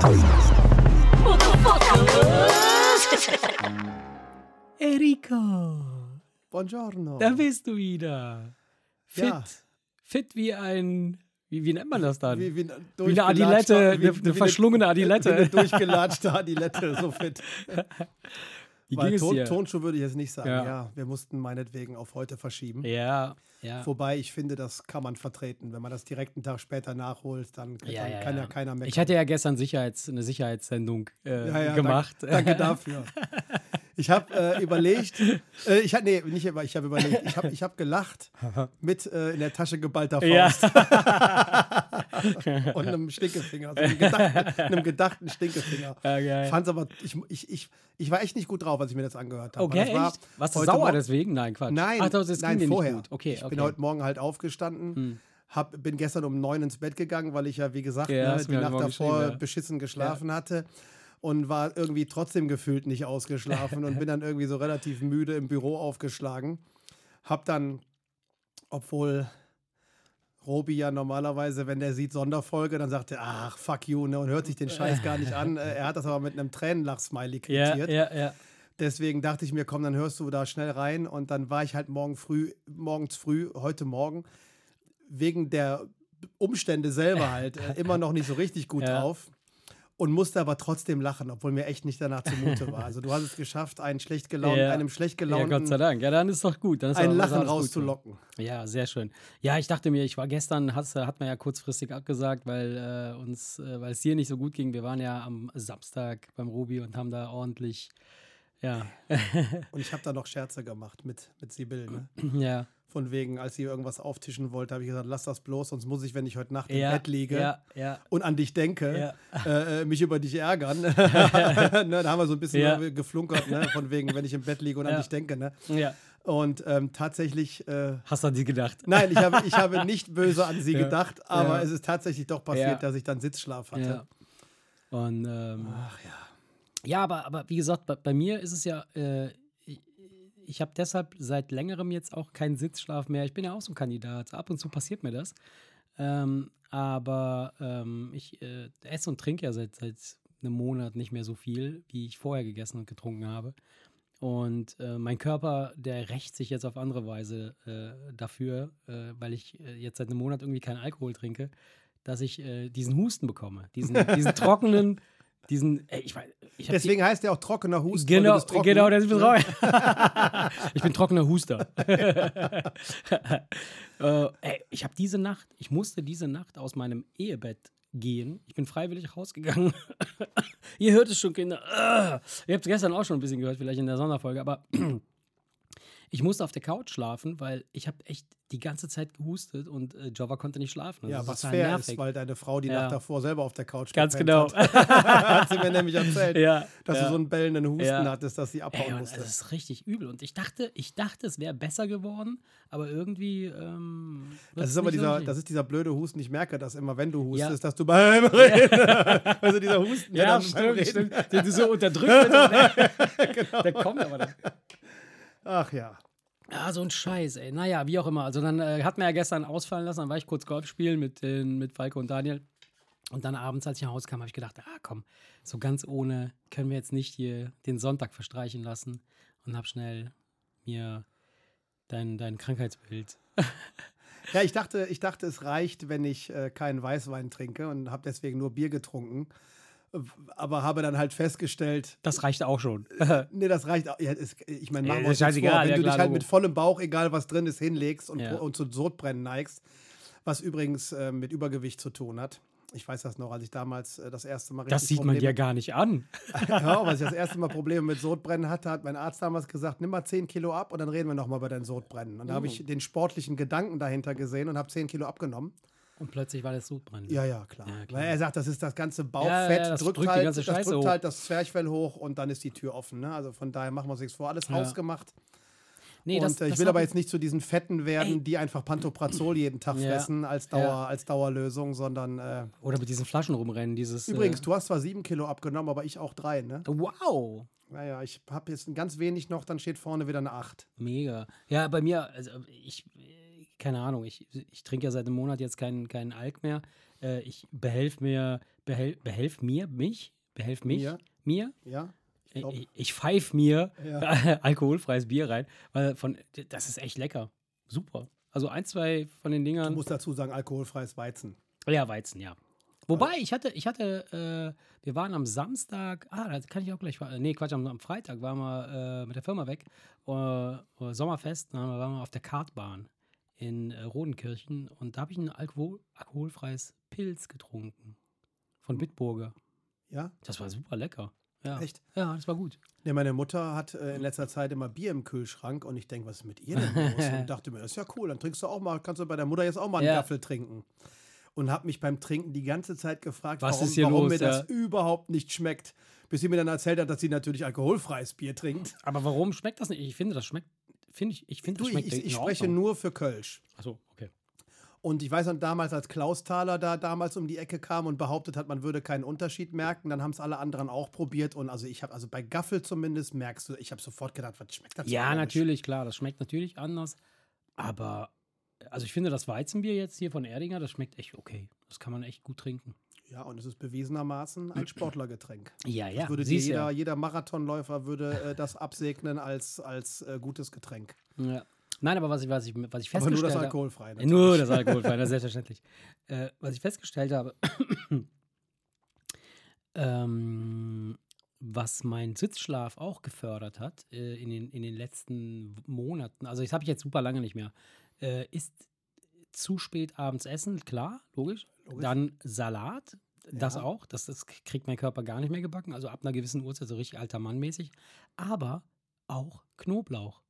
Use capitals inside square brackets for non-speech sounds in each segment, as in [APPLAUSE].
[LAUGHS] Enrico, Buongiorno. da bist du wieder. Fit, Ja. fit wie ein, wie, wie nennt man das dann? Wie, wie, Wie eine Adilette, eine- eine verschlungene Adilette. Wie eine durchgelatschte Adilette, so fit. [LAUGHS] wie Weil ging Ton? Tonschuh würde ich jetzt nicht sagen. Ja. Ja. wir mussten meinetwegen auf heute verschieben. Ja, ja. Wobei ich finde, das kann man vertreten. Wenn man das direkt einen Tag später nachholt, dann, Ja, dann ja, kann ja, ja. keiner mehr. Ich hatte ja gestern Sicherheits, eine Sicherheitssendung äh, Ja, ja, gemacht. Danke, danke [LAUGHS] dafür. Ich habe äh, überlegt, äh, ich habe nee, nicht über, ich habe überlegt, ich habe ich hab gelacht mit äh, in der Tasche geballter Ja. Faust [LAUGHS] und einem Stinkefinger, so einem gedachten, einem gedachten Stinkefinger. Ja. Fand's aber, ich, ich, ich, ich war echt nicht gut drauf, als ich mir das angehört habe. Okay, war echt? Warst du heute sauer deswegen? Nein, Quatsch. Nein, Ach, das, nein, ging dir vorher. nicht gut. Okay, ich okay. bin heute Morgen halt aufgestanden, hab, bin gestern um neun ins Bett gegangen, weil ich ja, wie gesagt, Ja, ne, die Nacht davor ja. beschissen geschlafen hatte und war irgendwie trotzdem gefühlt nicht ausgeschlafen und bin dann irgendwie so relativ müde im Büro aufgeschlagen. Hab dann, obwohl Robi ja normalerweise, wenn der sieht Sonderfolge, dann sagt er, ach, fuck you, ne, und hört sich den Scheiß gar nicht an. Äh, Er hat das aber mit einem Tränenlach-Smiley ja, quittiert. ja, ja. Deswegen dachte ich mir, komm, dann hörst du da schnell rein. Und dann war ich halt morgen früh, morgens früh, heute Morgen, wegen der Umstände selber [LAUGHS] halt äh, immer noch nicht so richtig gut Ja. drauf. Und musste aber trotzdem lachen, obwohl mir echt nicht danach zumute war. Also du hast es geschafft, einen schlecht gelaunten, Ja. einem schlecht Ja, Gott sei gelaunten Dank. Ja, dann ist doch gut. Dann ist ein Lachen rauszulocken. Ja, sehr schön. Ja, ich dachte mir, ich war gestern, hat, hat man ja kurzfristig abgesagt, weil äh, uns, äh, weil es dir nicht so gut ging. Wir waren ja am Samstag beim Ruby und haben da ordentlich, ja, Und ich habe da noch Scherze gemacht mit, mit Sibyl. Ne? [CLEARS THROAT] ja, Von wegen, als sie irgendwas auftischen wollte, habe ich gesagt, lass das bloß, sonst muss ich, wenn ich heute Nacht im ja, Bett liege, ja, ja, und an dich denke, äh, äh, mich über dich ärgern. [LAUGHS] ne, da haben wir so ein bisschen geflunkert, ne? von wegen, wenn ich im Bett liege und an dich denke. Ne? ja. Und ähm, tatsächlich, äh, Hast du an die gedacht? nein, ich habe, ich habe nicht böse an sie gedacht, aber es ist tatsächlich doch passiert, dass ich dann Sitzschlaf hatte. Ja. Und ähm, Ach ja. Ja, aber, aber wie gesagt, bei, bei mir ist es ja, äh, ich, habe deshalb seit längerem jetzt auch keinen Sitzschlaf mehr. Ich bin ja auch so ein Kandidat. Ab und zu passiert mir das. Ähm, aber ähm, ich äh, esse und trinke ja seit, seit einem Monat nicht mehr so viel, wie ich vorher gegessen und getrunken habe. Und äh, mein Körper, der rächt sich jetzt auf andere Weise äh, dafür, äh, weil ich äh, jetzt seit einem Monat irgendwie keinen Alkohol trinke, dass ich äh, diesen Husten bekomme. Diesen, diesen [LAUGHS] trockenen, diesen, ey, ich, ich hab die- Deswegen heißt er auch trockener du Genau, trocken. genau, das ist treu. ich bin trockener Huster. [LAUGHS] äh, ey, ich habe diese Nacht, ich musste diese Nacht aus meinem Ehebett gehen. Ich bin freiwillig rausgegangen. [LAUGHS] Ihr hört es schon, Kinder. Ah. Ihr habt es gestern auch schon ein bisschen gehört, vielleicht in der Sonderfolge, aber ich musste auf der Couch schlafen, weil ich habe echt die ganze Zeit gehustet und äh, Java konnte nicht schlafen. Das Ja, was fair nervig. ist, weil deine Frau die Ja. Nacht davor selber auf der Couch Ganz genau. Hat. [LAUGHS] hat sie mir nämlich erzählt, Ja, dass ja. du so einen bellenden Husten Ja. hattest, dass sie abhauen Ey, musste. das ist richtig übel. Und ich dachte, ich dachte, es wäre besser geworden, aber irgendwie. Ähm, Das ist aber dieser, richtig. das ist dieser blöde Husten. Ich merke das immer, wenn du hustest, dass du beim Reden. [LAUGHS] also dieser Husten, der ja, stimmt, stimmt. Den du so [LAUGHS] und der, der kommt aber dann. Ach ja. Ja, so ein Scheiß, ey. Naja, wie auch immer. Also dann äh, hat mir ja gestern ausfallen lassen, dann war ich kurz Golf spielen mit, den, mit Falco und Daniel. Und dann abends, als ich nach Hause kam, habe ich gedacht, ah komm, so ganz ohne können wir jetzt nicht hier den Sonntag verstreichen lassen. Und habe schnell mir dein, dein Krankheitsbild. [LAUGHS] Ja, ich dachte, ich dachte, es reicht, wenn ich äh, keinen Weißwein trinke und habe deswegen nur Bier getrunken. Aber habe dann halt festgestellt, Das reicht auch schon. nee, das reicht auch. Ja, es, ich meine, machen wir uns vor. Wenn ja, du klar, dich halt mit vollem Bauch, egal was drin ist, hinlegst und, Ja. und zu Sodbrennen neigst, was übrigens äh, mit Übergewicht zu tun hat. Ich weiß das noch, als ich damals äh, das erste Mal Das sieht man Probleme- dir gar nicht an. [LAUGHS] Ja, als ich das erste Mal Probleme mit Sodbrennen hatte, hat mein Arzt damals gesagt, nimm mal 10 Kilo ab und dann reden wir nochmal über dein Sodbrennen. Und da habe Oh. ich den sportlichen Gedanken dahinter gesehen und habe 10 Kilo abgenommen. Und plötzlich war das Sodbrennen. Ja, ja, klar. Ja, klar. Weil er sagt, das ist das ganze Ja, Bauchfett, ja, das drückt, drückt halt, das drückt hoch. halt das Zwerchfell hoch und dann ist die Tür offen. Ne? Also von daher machen wir uns nichts vor. Alles Ja. hausgemacht. Nee, und das, äh, ich das will hab aber jetzt nicht zu diesen Fetten werden, Ey. die einfach Pantoprazol jeden Tag Ja. fressen als, Dauer, Ja. als Dauerlösung, sondern äh, Oder mit diesen Flaschen rumrennen, dieses. übrigens, Äh, du hast zwar sieben Kilo abgenommen, aber ich auch drei, ne? wow! Naja, ich habe jetzt ein ganz wenig noch, dann steht vorne wieder eine acht. Mega. Ja, bei mir, also ich keine Ahnung, ich, ich trinke ja seit einem Monat jetzt keinen keinen Alk mehr. Äh, ich behelf mir, behel, behelf mir, mich, behelf mich, Mir? mir. Ja? Ich Ich, glaub, ich, ich pfeif mir Ja. [LAUGHS] alkoholfreies Bier rein, weil von, das ist echt lecker. Super. Also ein, zwei von den du Dingern. musst dazu sagen, alkoholfreies Weizen. Ja, Weizen, ja. Wobei, ich hatte, ich hatte, äh, wir waren am Samstag, ah, da kann ich auch gleich, nee, Quatsch, am, am Freitag waren wir äh, mit der Firma weg, äh, äh, Sommerfest, dann waren wir auf der Kartbahn in äh, Rodenkirchen und da habe ich ein Alkohol, alkoholfreies Pilz getrunken von Bitburger. Ja? Das war super lecker. Ja. Echt? Ja, das war gut. Nee, meine Mutter hat äh, in letzter Zeit immer Bier im Kühlschrank und ich denke, was ist mit ihr denn los? [LAUGHS] Und dachte mir, das ist ja cool, dann trinkst du auch mal, kannst du bei der Mutter jetzt auch mal einen Ja. Gaffel trinken. Und habe mich beim Trinken die ganze Zeit gefragt, Was warum, ist hier warum los, mir das ja? überhaupt nicht schmeckt. Bis sie mir dann erzählt hat, dass sie natürlich alkoholfreies Bier trinkt. Aber warum schmeckt das nicht? Ich finde, das schmeckt, finde ich, ich finde, das ich, schmeckt ich, spreche Ordnung. nur für Kölsch. Achso, okay. Und ich weiß noch damals, als Klaus Thaler da damals um die Ecke kam und behauptet hat, man würde keinen Unterschied merken, dann haben es alle anderen auch probiert. Und also ich habe, also bei Gaffel zumindest merkst du, ich habe sofort gedacht, was schmeckt das Ja, natürlich, klar, das schmeckt natürlich anders. Aber, also ich finde das Weizenbier jetzt hier von Erdinger, das schmeckt echt okay. Das kann man echt gut trinken. Ja, und es ist bewiesenermaßen ein [CLEARS THROAT] Sportlergetränk. Ja, ja. würde dir jeder, ja. jeder Marathonläufer würde äh, das absegnen als, als äh, gutes Getränk. ja. Nein, aber was ich, was ich, was ich nur festgestellt das habe. Äh, Nur das Alkoholfrei, [LAUGHS] na, selbstverständlich. Äh, was ich festgestellt habe, [CLEARS THROAT] ähm, was mein Sitzschlaf auch gefördert hat äh, in, den, in den letzten Monaten, also das habe ich jetzt super lange nicht mehr, äh, ist zu spät abends essen, klar, logisch. Logisch. Dann Salat, das Ja. auch, das, das kriegt mein Körper gar nicht mehr gebacken, also ab einer gewissen Uhrzeit so richtig alter Mann mäßig. Aber auch Knoblauch.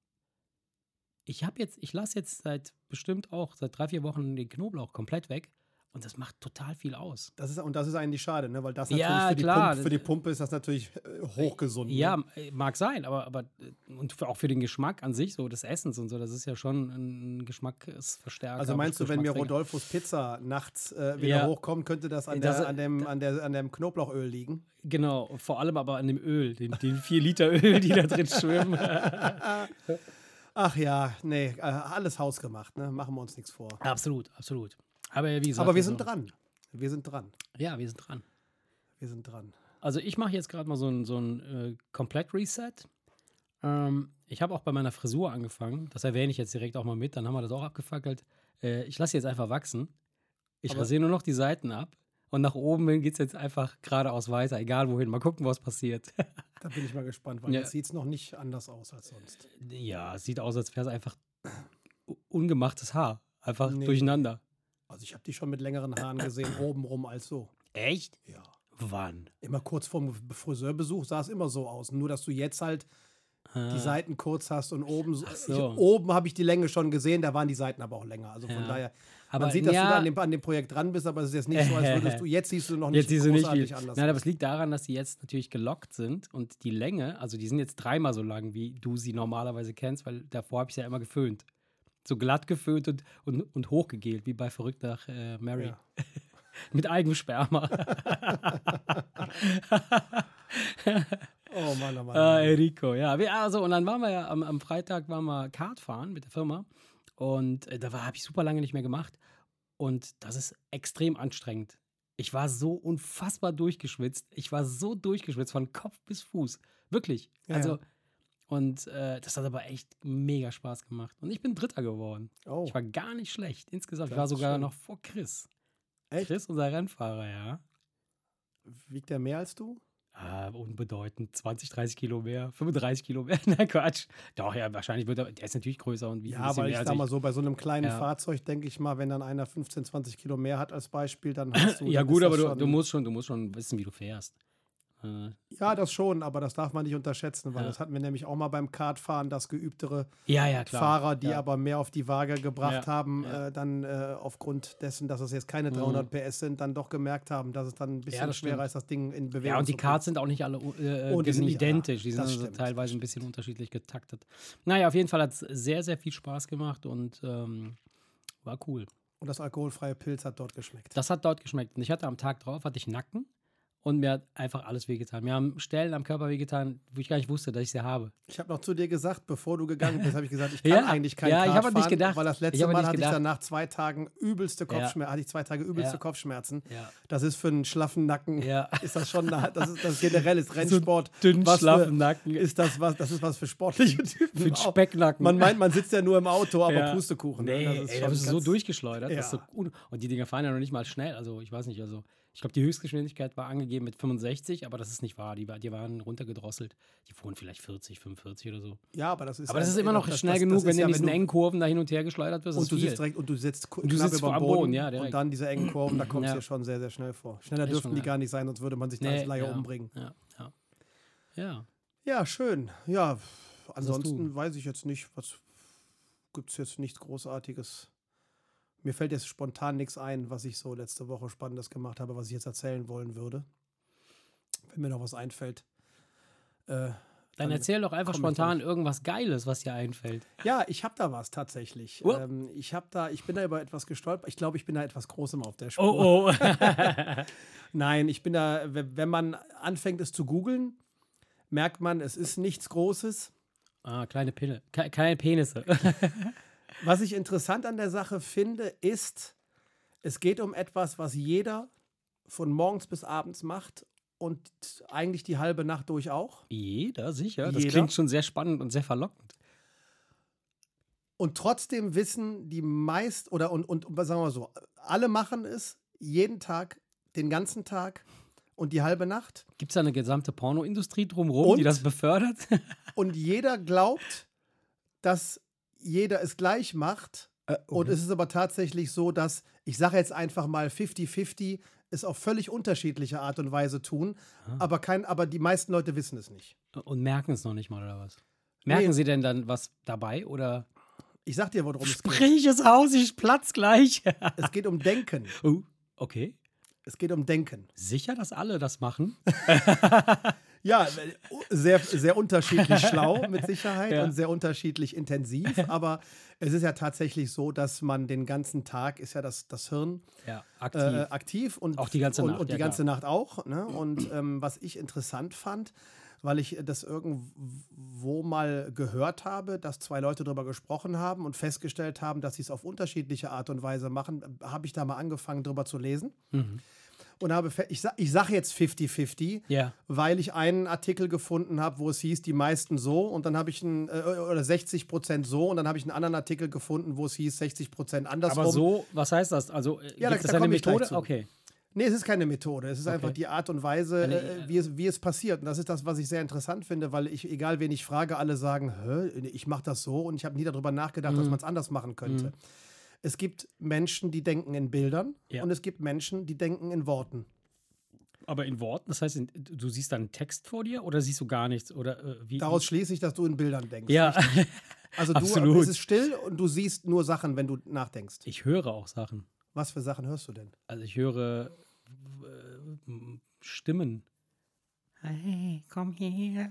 Ich habe jetzt, ich lasse jetzt seit bestimmt auch seit drei, vier Wochen den Knoblauch komplett weg und das macht total viel aus. Das ist, und das ist eigentlich schade, ne? weil das Ja, natürlich für, die. Pumpe, für die Pumpe ist das natürlich äh, hochgesund. Ja, Ne? äh, mag sein, aber, aber äh, und auch für den Geschmack an sich, so des Essens und so, das ist ja schon ein Geschmacksverstärker. Also meinst du, wenn mir. Rodolfos Pizza nachts äh, wieder Ja. hochkommt, könnte das an, Das- der, an, dem, an, der, an dem Knoblauchöl liegen? Genau, vor allem aber an dem Öl, den, den vier Liter Öl, die da drin schwimmen. [LAUGHS] Ach ja, nee, alles hausgemacht, ne? machen wir uns nichts vor. absolut, absolut. Aber wie gesagt, Aber wir also- sind dran. Wir sind dran. Ja, wir sind dran. Wir sind dran. Also ich mache jetzt gerade mal so ein, so ein äh, Komplett-Reset. Ähm, ich habe auch bei meiner Frisur angefangen. Das erwähne ich jetzt direkt auch mal mit. Dann haben wir das auch abgefackelt. Äh, ich lasse jetzt einfach wachsen. Ich Aber- rasiere nur noch die Seiten ab. Und nach oben hin geht es jetzt einfach geradeaus weiter, egal wohin. Mal gucken, was passiert. [LAUGHS] Da bin ich mal gespannt, weil Ja. jetzt sieht es noch nicht anders aus als sonst. ja, es sieht aus, als wäre es einfach ungemachtes Haar. Einfach Nee. durcheinander. Also ich habe die schon mit längeren Haaren gesehen, obenrum als so. Echt? Ja. Wann? Immer kurz vorm Friseurbesuch sah es immer so aus. Nur, dass du jetzt halt die Seiten kurz hast und oben. So. Ah. Ich, oben habe ich die Länge schon gesehen, da waren die Seiten aber auch länger. Also von Ja. daher. Aber man sieht, dass ja- du da an dem, an dem Projekt dran bist, aber es ist jetzt nicht so, als würdest du. Jetzt siehst du noch nicht Jetzt nicht großartig viel. anders. Nein, aber es liegt daran, dass die jetzt natürlich gelockt sind und die Länge, also die sind jetzt dreimal so lang, wie du sie normalerweise kennst, weil davor habe ich sie ja immer geföhnt. So glatt geföhnt und, und, und hochgegelt, wie bei Verrückt nach äh, Mary. Ja. [LAUGHS] Mit Eigensperma. [LAUGHS] Oh Mann, oh Mann. Ah, Enrico, ja. Wir, also, und dann waren wir ja am, am Freitag waren wir Kart fahren mit der Firma. Und äh, da habe ich super lange nicht mehr gemacht. Und das ist extrem anstrengend. Ich war so unfassbar durchgeschwitzt. Ich war so durchgeschwitzt von Kopf bis Fuß. Wirklich. Ja, also, ja. Und äh, das hat aber echt mega Spaß gemacht. Und ich bin Dritter geworden. oh, Ich war gar nicht schlecht. Insgesamt. Ich Das war ist sogar schön. noch vor Chris. Echt? Chris, unser Rennfahrer, ja. wiegt der mehr als du? Ah, unbedeutend. 20, 30 Kilo mehr, 35 Kilo mehr. [LAUGHS] Nein, Quatsch. Doch, ja, wahrscheinlich wird er, der ist natürlich größer und wie Ja, weil ich sag mal so, bei so einem kleinen Ja. Fahrzeug denke ich mal, wenn dann einer 15, 20 Kilo mehr hat als Beispiel, dann hast du. Ja, gut, aber du, du, musst schon, du musst schon wissen, wie du fährst. Äh, Ja, das schon, aber das darf man nicht unterschätzen, weil Ja. das hatten wir nämlich auch mal beim Kartfahren, dass geübtere ja, ja. Fahrer, die aber mehr auf die Waage gebracht haben. Äh, dann äh, aufgrund dessen, dass es jetzt keine 300 PS sind, dann doch gemerkt haben, dass es dann ein bisschen schwerer stimmt. ist, das Ding in Bewegung Ja, und die zu Karts sind auch nicht alle Und die sind nicht- identisch. Die sind also teilweise ein bisschen unterschiedlich getaktet. Naja, auf jeden Fall hat es sehr, sehr viel Spaß gemacht und ähm, war cool. Und das alkoholfreie Pilz hat dort geschmeckt. Das hat dort geschmeckt. Und ich hatte am Tag drauf, hatte ich Nacken und mir hat einfach alles wehgetan. Mir haben Stellen am Körper wehgetan, wo ich gar nicht wusste, dass ich sie habe. Ich habe noch zu dir gesagt, bevor du gegangen bist, habe ich gesagt, ich [LAUGHS] kann Ja, eigentlich kein ja, ich Kart hab an dich fahren, gedacht. weil das Ich letzte Mal hatte ich dann nach zwei Tagen übelste Ja. Kopfschmerzen, hatte ich zwei Tage übelste Ja. Kopfschmerzen. Ja. Das ist für einen schlaffen Nacken, Ja. [LAUGHS] ist das schon, eine, das ist das generell ist [LAUGHS] Rennsport. dünn, was schlaffen Nacken. Ist das was, das ist was für sportliche Typen. Für auch. Specknacken. Man meint, man sitzt ja nur im Auto, aber Ja. Pustekuchen. ne? Nee, das ist ey, das ist so durchgeschleudert. So Ja. un und die Dinger fahren ja noch nicht mal schnell. Also ich weiß nicht, also ich glaube, die Höchstgeschwindigkeit war angegeben mit 65, aber das ist nicht wahr. Die, die waren runtergedrosselt. Die fuhren vielleicht 40, 45 oder so. Ja, aber das ist Aber das ist immer noch das- schnell das- genug, das wenn du ja, in diesen du- engen Kurven da hin und her geschleudert wirst. Und du sitzt direkt und du sitzt Und du sitzt über am Boden, Boden, ja, und direkt. dann diese engen Kurven, da kommst du Ja. ja schon sehr, sehr schnell vor. Schneller Ist dürften die gar nicht sein, sonst würde man sich da Nee, als Laie ja, umbringen. Ja, ja. ja. Schön. Ja, ansonsten du? weiß ich jetzt nicht, was gibt es jetzt nichts Großartiges. Mir fällt jetzt spontan nichts ein, was ich so letzte Woche Spannendes gemacht habe, was ich jetzt erzählen wollen würde. Wenn mir noch was einfällt. Äh, Dann erzähl doch einfach spontan irgendwas Geiles, was dir einfällt. Ja, ich habe da was tatsächlich. Oh. Ähm, ich habe da, ich bin da über etwas gestolpert. Ich glaube, ich bin da etwas Großem auf der Spur. Oh, oh. [LAUGHS] [LAUGHS] Nein, ich bin da, wenn man anfängt, es zu googeln, merkt man, es ist nichts Großes. ah, kleine Pille. Ke kleine Penisse. [LAUGHS] Was ich interessant an der Sache finde, ist, es geht um etwas, was jeder von morgens bis abends macht und eigentlich die halbe Nacht durch auch. Jeder, sicher. Das Jeder? klingt schon sehr spannend und sehr verlockend. Und trotzdem wissen die meist, oder und, und sagen wir mal so, alle machen es jeden Tag, den ganzen Tag und die halbe Nacht. Gibt es da eine gesamte Pornoindustrie drumherum, die Und? das befördert? [LAUGHS] Und jeder glaubt, dass jeder es gleich macht. Äh, Und es ist aber tatsächlich so, dass, ich sage jetzt einfach mal 50-50, es auf völlig unterschiedliche Art und Weise tun. Aber, kein, aber die meisten Leute wissen es nicht. Und merken es noch nicht mal, oder was? Merken Nee. sie denn dann was dabei oder Ich sag dir, worum es geht. sprich es aus, ich platz gleich? [LAUGHS] Es geht um Denken. oh, okay. Es geht um Denken. Sicher, dass alle das machen? [LAUGHS] Ja, sehr, sehr unterschiedlich schlau [LAUGHS] mit Sicherheit Ja. und sehr unterschiedlich intensiv. [LAUGHS] Aber es ist ja tatsächlich so, dass man den ganzen Tag, ist ja das, das Hirn Ja, aktiv. äh, aktiv und Auch die ganze und, Nacht, und die ja, ganze klar. Nacht auch. Ne? Und ähm, was ich interessant fand, weil ich das irgendwo mal gehört habe, dass zwei Leute darüber gesprochen haben und festgestellt haben, dass sie es auf unterschiedliche Art und Weise machen, habe ich da mal angefangen, drüber zu lesen. Mhm. Und habe, ich, ich sage jetzt 50-50, Ja. weil ich einen Artikel gefunden habe, wo es hieß, die meisten so und dann habe ich einen, äh, oder 60 Prozent so und dann habe ich einen anderen Artikel gefunden, wo es hieß 60 Prozent andersrum. Aber so, was heißt das? Also, äh, Ja, gibt es eine Methode? Okay. Nee, es ist keine Methode. Es ist Okay. einfach die Art und Weise, Eine- äh, wie, es, wie es passiert. Und das ist das, was ich sehr interessant finde, weil ich, egal wen ich frage, alle sagen, ich mache das so und ich habe nie darüber nachgedacht, Mhm. dass man es anders machen könnte. Es gibt Menschen, die denken in Bildern Ja. und es gibt Menschen, die denken in Worten. Aber in Worten, das heißt, in, du siehst dann einen Text vor dir oder siehst du gar nichts? Oder äh, wie? Daraus schließe ich, dass du in Bildern denkst. ja, Also [LAUGHS] du, absolut. es ist still und du siehst nur Sachen, wenn du nachdenkst. ich höre auch Sachen. Was für Sachen hörst du denn? Also ich höre äh, Stimmen. Hey, komm her.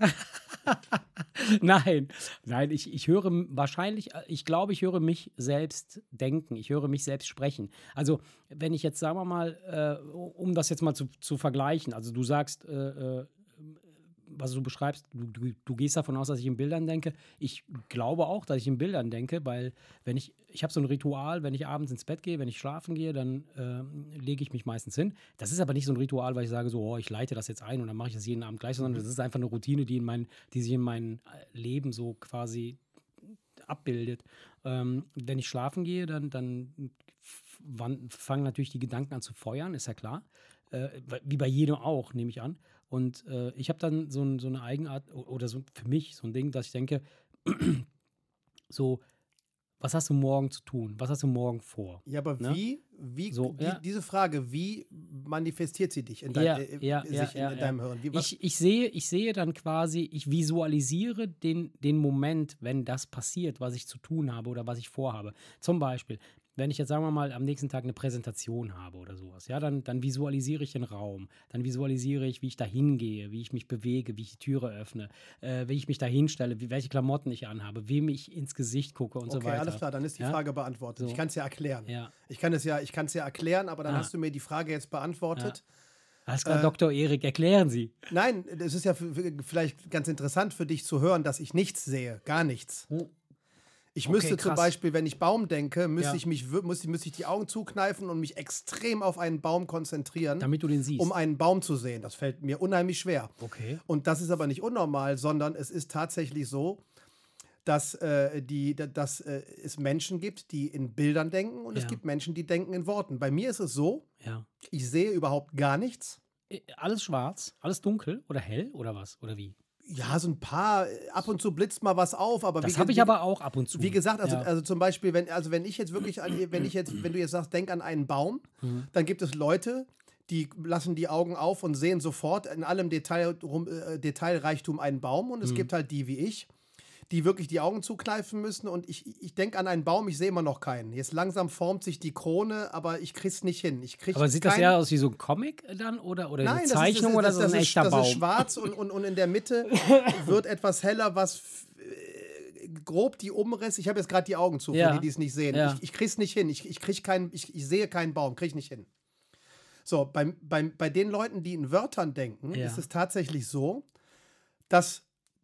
[LAUGHS] nein, nein, ich, ich höre wahrscheinlich, äh, ich glaube, ich höre mich selbst denken, ich höre mich selbst sprechen. Also, wenn ich jetzt, sagen wir mal, äh, um das jetzt mal zu, zu vergleichen, also du sagst, äh, äh, was du beschreibst, du, du, du gehst davon aus, dass ich in Bildern denke. Ich glaube auch, dass ich in Bildern denke, weil wenn ich, ich habe so ein Ritual, wenn ich abends ins Bett gehe, wenn ich schlafen gehe, dann ähm, lege ich mich meistens hin. Das ist aber nicht so ein Ritual, weil ich sage so, oh, ich leite das jetzt ein und dann mache ich das jeden Abend gleich, sondern das ist einfach eine Routine, die in mein, die sich in mein äh, Leben so quasi abbildet. Ähm, wenn ich schlafen gehe, dann, dann fangen natürlich die Gedanken an zu feuern, ist ja klar. Äh, wie bei jedem auch, nehme ich an. Und äh, ich habe dann so, ein, so eine Eigenart oder so für mich so ein Ding, dass ich denke, [CLEARS THROAT] so, was hast du morgen zu tun? Was hast du morgen vor? Ja, aber Ne? wie, wie So, die, ja. diese Frage, wie manifestiert sie dich in, dein, Ja, äh, ja, sich ja, in, in deinem Hirn? Wie, Ich, ich, sehe, ich sehe dann quasi, ich visualisiere den, den Moment, wenn das passiert, was ich zu tun habe oder was ich vorhabe. Zum Beispiel, wenn ich jetzt, sagen wir mal, am nächsten Tag eine Präsentation habe oder sowas, ja, dann, dann visualisiere ich den Raum, dann visualisiere ich, wie ich da hingehe, wie ich mich bewege, wie ich die Türe öffne, äh, wie ich mich da hinstelle, wie, welche Klamotten ich anhabe, wem ich ins Gesicht gucke und so okay, weiter. alles klar, dann ist die Ja? Frage beantwortet. So. Ich kann es ja erklären. Ja. Ich kann es ja, ich kann es ja erklären, aber dann Ah. hast du mir die Frage jetzt beantwortet. Alles klar, Äh, Dr. Erik, erklären Sie. Nein, es ist ja vielleicht ganz interessant für dich zu hören, dass ich nichts sehe, gar nichts. Ich Okay, müsste zum krass. Beispiel, wenn ich Baum denke, müsste Ja. ich mich müsste, müsste ich die Augen zukneifen und mich extrem auf einen Baum konzentrieren, Damit du den siehst. um einen Baum zu sehen. Das fällt mir unheimlich schwer. okay. Und das ist aber nicht unnormal, sondern es ist tatsächlich so, dass, äh, die, da- dass äh, es Menschen gibt, die in Bildern denken und es Ja. gibt Menschen, die denken in Worten. Bei mir ist es so, Ja. ich sehe überhaupt gar nichts. Äh, Alles schwarz, alles dunkel oder hell oder was? Oder wie? Ja, so ein paar, äh, ab und zu blitzt mal was auf, aber Das habe ich aber auch ab und zu. Wie gesagt, also, Ja. also zum Beispiel, wenn, also wenn ich jetzt wirklich an, wenn ich jetzt, wenn du jetzt sagst, denk an einen Baum, Mhm. dann gibt es Leute, die lassen die Augen auf und sehen sofort in allem Detail, äh, Detailreichtum einen Baum. Und es Mhm. gibt halt die wie ich, die wirklich die Augen zukneifen müssen. Und ich, ich denke an einen Baum, ich sehe immer noch keinen. Jetzt langsam formt sich die Krone, aber ich krieg's nicht hin. Ich krieg aber sieht das kein- eher aus wie so ein Comic dann oder, oder Nein, eine das ist- Zeichnung das, oder das, so das, ein ist, echter das Baum? ist schwarz und, und, und in der Mitte [LAUGHS] wird etwas heller, was äh, grob die Umrisse. Ich habe jetzt gerade die Augen zu, für Ja. die, die es nicht sehen. Ja. Ich, ich krieg's nicht hin. Ich, ich, krieg keinen, ich, ich sehe keinen Baum, krieg ich nicht hin. So, beim, beim, bei den Leuten, die in Wörtern denken, Ja. ist es tatsächlich so, dass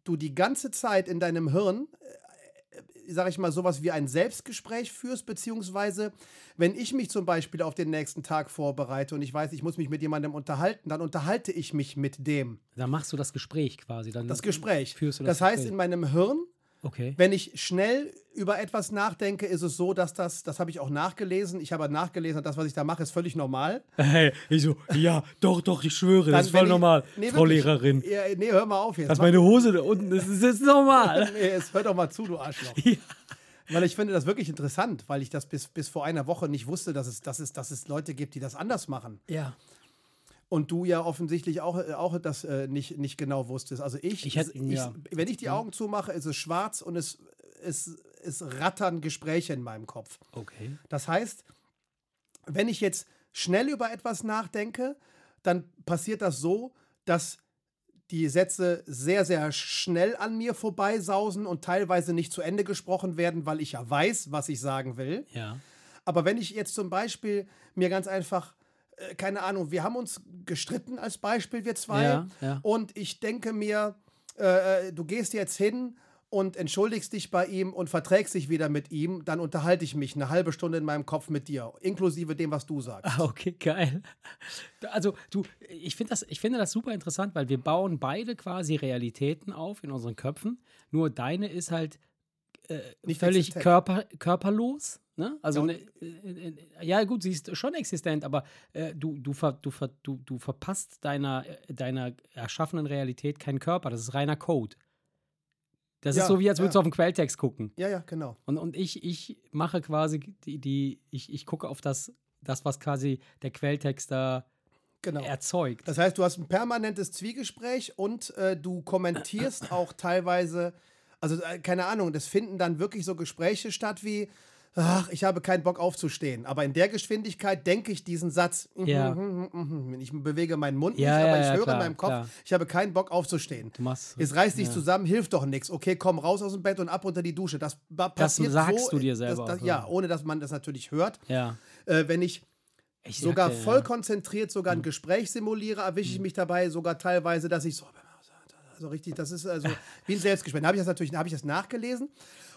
du die ganze Zeit in deinem Hirn, äh, sag ich mal, sowas wie ein Selbstgespräch führst, beziehungsweise, wenn ich mich zum Beispiel auf den nächsten Tag vorbereite und ich weiß, ich muss mich mit jemandem unterhalten, dann unterhalte ich mich mit dem. Dann machst du das Gespräch quasi. Dann Das Gespräch. Führst du das das heißt, Gespräch. in meinem Hirn, Okay. wenn ich schnell über etwas nachdenke, ist es so, dass das, das habe ich auch nachgelesen, ich habe nachgelesen, das, was ich da mache, ist völlig normal. [LAUGHS] Hey, ich so, ja, doch, doch, ich schwöre, Dann, das ist voll ich- normal, Nee, Frau wirklich. Lehrerin. Ja, nee, hör mal auf jetzt. Dass meine Hose da unten ist, ist jetzt normal. [LAUGHS] nee, jetzt hör doch mal zu, du Arschloch. [LAUGHS] Ja. Weil ich finde das wirklich interessant, weil ich das bis, bis vor einer Woche nicht wusste, dass es, dass, es, dass es Leute gibt, die das anders machen. ja. Und du ja offensichtlich auch, äh, auch das äh, nicht, nicht genau wusstest. Also ich, Ich hätt- ja. wenn ich die Augen zumache, ist es schwarz und es, es, es rattern Gespräche in meinem Kopf. Okay. Das heißt, wenn ich jetzt schnell über etwas nachdenke, dann passiert das so, dass die Sätze sehr, sehr schnell an mir vorbeisausen und teilweise nicht zu Ende gesprochen werden, weil ich ja weiß, was ich sagen will. Ja. Aber wenn ich jetzt zum Beispiel mir ganz einfach, äh, keine Ahnung, wir haben uns gestritten als Beispiel, wir zwei, Ja, ja. und ich denke mir, äh, äh, du gehst jetzt hin und entschuldigst dich bei ihm und verträgst dich wieder mit ihm, dann unterhalte ich mich eine halbe Stunde in meinem Kopf mit dir, inklusive dem, was du sagst. Ah, okay, geil. Also, du, ich, find das, ich finde das super interessant, weil wir bauen beide quasi Realitäten auf in unseren Köpfen. Nur deine ist halt äh, völlig existent. körper, körperlos. Ne? Also, Ja, ne, äh, äh, ja, gut, sie ist schon existent, aber äh, du, du, ver, du, ver, du, du verpasst deiner, äh, deiner erschaffenen Realität keinen Körper. Das ist reiner Code. Das Ja, ist so, wie als ja. würdest du auf den Quelltext gucken. Ja, ja, genau. Und, und ich, ich mache quasi die, die ich, ich gucke auf das, das, was quasi der Quelltext da genau. erzeugt. Das heißt, du hast ein permanentes Zwiegespräch und äh, du kommentierst auch teilweise, also äh, keine Ahnung, das finden dann wirklich so Gespräche statt wie, ach, ich habe keinen Bock aufzustehen. Aber in der Geschwindigkeit denke ich diesen Satz. Mhm, Ja. mhm, mhm. Ich bewege meinen Mund Ja, nicht, aber ich höre klar, in meinem Kopf, klar. ich habe keinen Bock aufzustehen. Du machst. Jetzt reiß dich zusammen, hilft doch nichts. Okay, komm raus aus dem Bett und ab unter die Dusche. Das passiert sagst so, du dir das- selber Das, auch, ja, ohne dass man das natürlich hört. Ja. Äh, wenn ich Ich sogar sagte, voll ja. konzentriert sogar ein Gespräch simuliere, erwische ich mich dabei sogar teilweise, dass ich so, also richtig, das ist also wie ein Selbstgespräch. Da habe ich das natürlich, habe ich das nachgelesen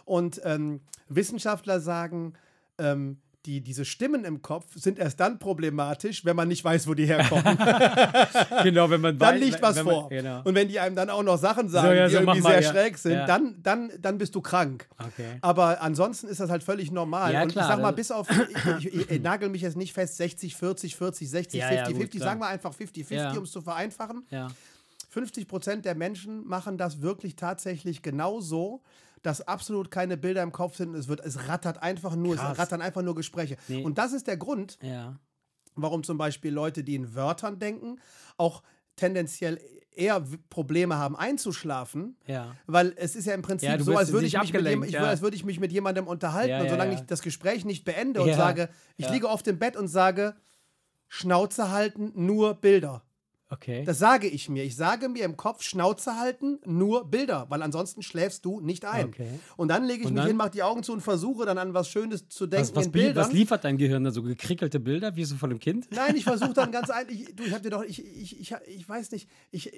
und ähm, Wissenschaftler sagen, ähm, die, diese Stimmen im Kopf sind erst dann problematisch, wenn man nicht weiß, wo die herkommen. [LAUGHS] Genau, wenn man [LAUGHS] dann weiß- liegt was man- vor. Genau. Und wenn die einem dann auch noch Sachen sagen, ja, die so irgendwie sehr ja. schräg sind, Ja. dann, dann, dann bist du krank. Okay. Aber ansonsten ist das halt völlig normal. Ja, und klar, ich sag mal, bis auf, [COUGHS] ich, ich, ich, ich nagel mich jetzt nicht fest, 60, 40, 40, 60, Ja, 50, ja, gut, 50, klar. sagen wir einfach 50, 50, Ja. um es zu vereinfachen. Ja. 50 Prozent der Menschen machen das wirklich tatsächlich genau so, dass absolut keine Bilder im Kopf sind. Es, wird, es rattert einfach nur, Krass. es rattern einfach nur Gespräche. Nee. Und das ist der Grund, Ja. warum zum Beispiel Leute, die in Wörtern denken, auch tendenziell eher Probleme haben einzuschlafen, Ja. weil es ist ja im Prinzip Ja, so, als würde ich, mich mit, jem- ich, ja. als würde ich mich mit jemandem unterhalten. Ja, und solange ich das Gespräch nicht beende und sage, ich liege auf dem Bett und sage, Schnauze halten, nur Bilder. Okay. Das sage ich mir. Ich sage mir im Kopf, Schnauze halten, nur Bilder, weil ansonsten schläfst du nicht ein. Okay. Und dann lege ich Und mich hin, mache die Augen zu und versuche dann an was Schönes zu denken was, was, in Bildern. was liefert dein Gehirn da? So gekrickelte Bilder, wie so von einem Kind? Nein, ich versuche dann [LAUGHS] ganz eigentlich, du, ich hab dir doch, ich, ich, ich, ich weiß nicht, ich,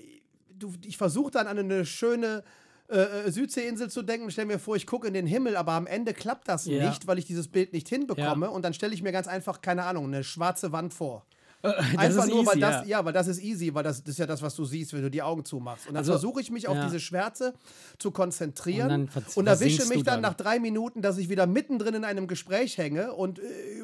du, ich versuche dann an eine schöne äh, äh, Südseeinsel zu denken, stell mir vor, ich gucke in den Himmel, aber am Ende klappt das Ja. nicht, weil ich dieses Bild nicht hinbekomme und dann stelle ich mir ganz einfach, keine Ahnung, eine schwarze Wand vor. Einfach ist nur, weil easy, das, ja. ja. weil das ist easy, weil das, das ist ja das, was du siehst, wenn du die Augen zumachst. Und dann Also, versuche ich mich auf ja. diese Schwärze zu konzentrieren Und und, dann ver- erwische mich dann dann. nach drei Minuten, dass ich wieder mittendrin in einem Gespräch hänge und äh,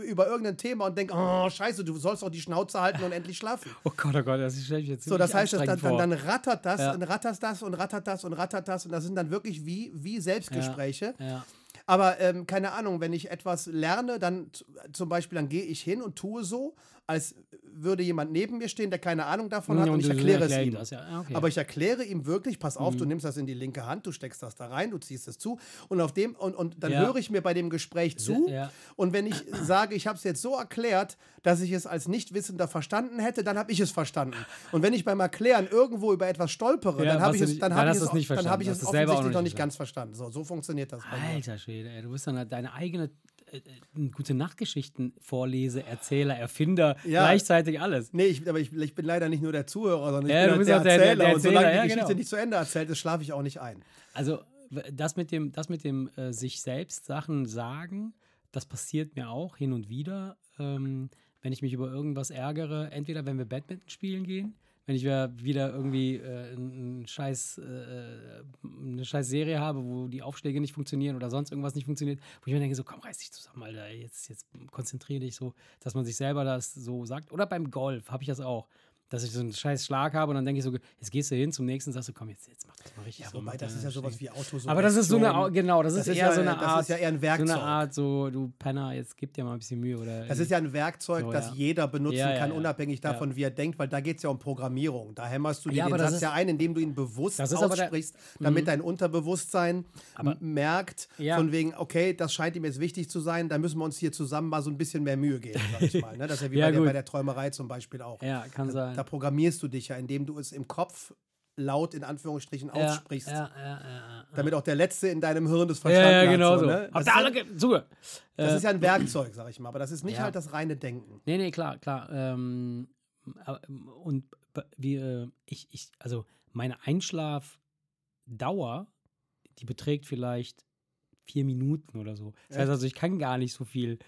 über irgendein Thema und denke, oh, scheiße, du sollst doch die Schnauze halten und endlich schlafen. [LAUGHS] Oh Gott, oh Gott, das ich jetzt So, das heißt, das, dann, dann, dann rattert das Ja. und rattert das und rattert das und rattert das und das sind dann wirklich wie, wie Selbstgespräche. Ja. Aber ähm, keine Ahnung, wenn ich etwas lerne, dann zum Beispiel, dann gehe ich hin und tue so, als würde jemand neben mir stehen, der keine Ahnung davon hat und, ich du erkläre es ihm. Das, ja. Okay. Aber ich erkläre ihm wirklich, pass auf, du nimmst das in die linke Hand, du steckst das da rein, du ziehst es zu und auf dem und, und dann Ja. höre ich mir bei dem Gespräch zu ja. und wenn ich [CLEARS THROAT] sage, ich habe es jetzt so erklärt, dass ich es als Nichtwissender verstanden hätte, dann habe ich es verstanden. Und wenn ich beim Erklären irgendwo über etwas stolpere, dann habe ich es, nicht- dann habe ich es, nicht dann habe ich es offensichtlich noch noch nicht nicht ganz verstanden. So, so funktioniert das. Alter Schwede, ey, du bist dann halt deine eigene äh, äh, gute Nachtgeschichten Vorlese, Erzähler, Erfinder, Ja. gleichzeitig alles. Nee, ich, aber ich, ich bin leider nicht nur der Zuhörer, sondern ich Ja, bin du halt der auch der- Erzähler. der- der und solange Erzähler, die ja, Geschichte genau. nicht zu Ende erzählt ist, schlafe ich auch nicht ein. Also das mit dem, das mit dem äh, sich selbst Sachen sagen, das passiert mir auch hin und wieder, ähm, wenn ich mich über irgendwas ärgere. Entweder wenn wir Badminton spielen gehen, wenn ich wieder, irgendwie äh, einen scheiß, äh, eine scheiß Serie habe, wo die Aufschläge nicht funktionieren oder sonst irgendwas nicht funktioniert, wo ich mir denke, so komm, reiß dich zusammen, Alter, jetzt, jetzt konzentriere dich so, dass man sich selber das so sagt. Oder beim Golf habe ich das auch. Dass ich so einen scheiß Schlag habe und dann denke ich so, jetzt gehst du hin zum nächsten und sagst du, komm, jetzt, jetzt mach das mal richtig. Ja, so wobei, mit das ist ja sowas wie Auto. Aber das ist so eine, Au- genau, das, Das ist ist eher ja- so eine Art. ist ja eher ein So Werkzeug. eine Art, so, du Penner, jetzt gib dir mal ein bisschen Mühe. Oder Das ist ja ein Werkzeug, So, das ja. jeder benutzen Ja, kann, unabhängig davon, wie er denkt, weil da geht es ja um Programmierung. Da hämmerst du dir den Satz ist- ja ein, indem du ihn bewusst aber der- Mhm. aussprichst, damit dein Unterbewusstsein merkt, von wegen, okay, das scheint ihm jetzt wichtig zu sein, da müssen wir uns hier zusammen mal so ein bisschen mehr Mühe geben, sag ich mal. Ne? Das ist ja wie bei der Träumerei zum Beispiel auch. ja, kann sein. Da programmierst du dich ja, indem du es im Kopf laut in Anführungsstrichen ja, aussprichst. Ja, ja, ja, ja. Damit auch der Letzte in deinem Hirn das Ja, verstanden ja, hat. genau so, so. ne? Das, ist ja, zugehört? das Äh, ist ja ein Werkzeug, sag ich mal, aber das ist nicht Ja. halt das reine Denken. Nee, nee, klar, klar. Ähm, und wir, ich, ich, also meine Einschlafdauer, die beträgt vielleicht vier Minuten oder so. Das heißt also, ich kann gar nicht so viel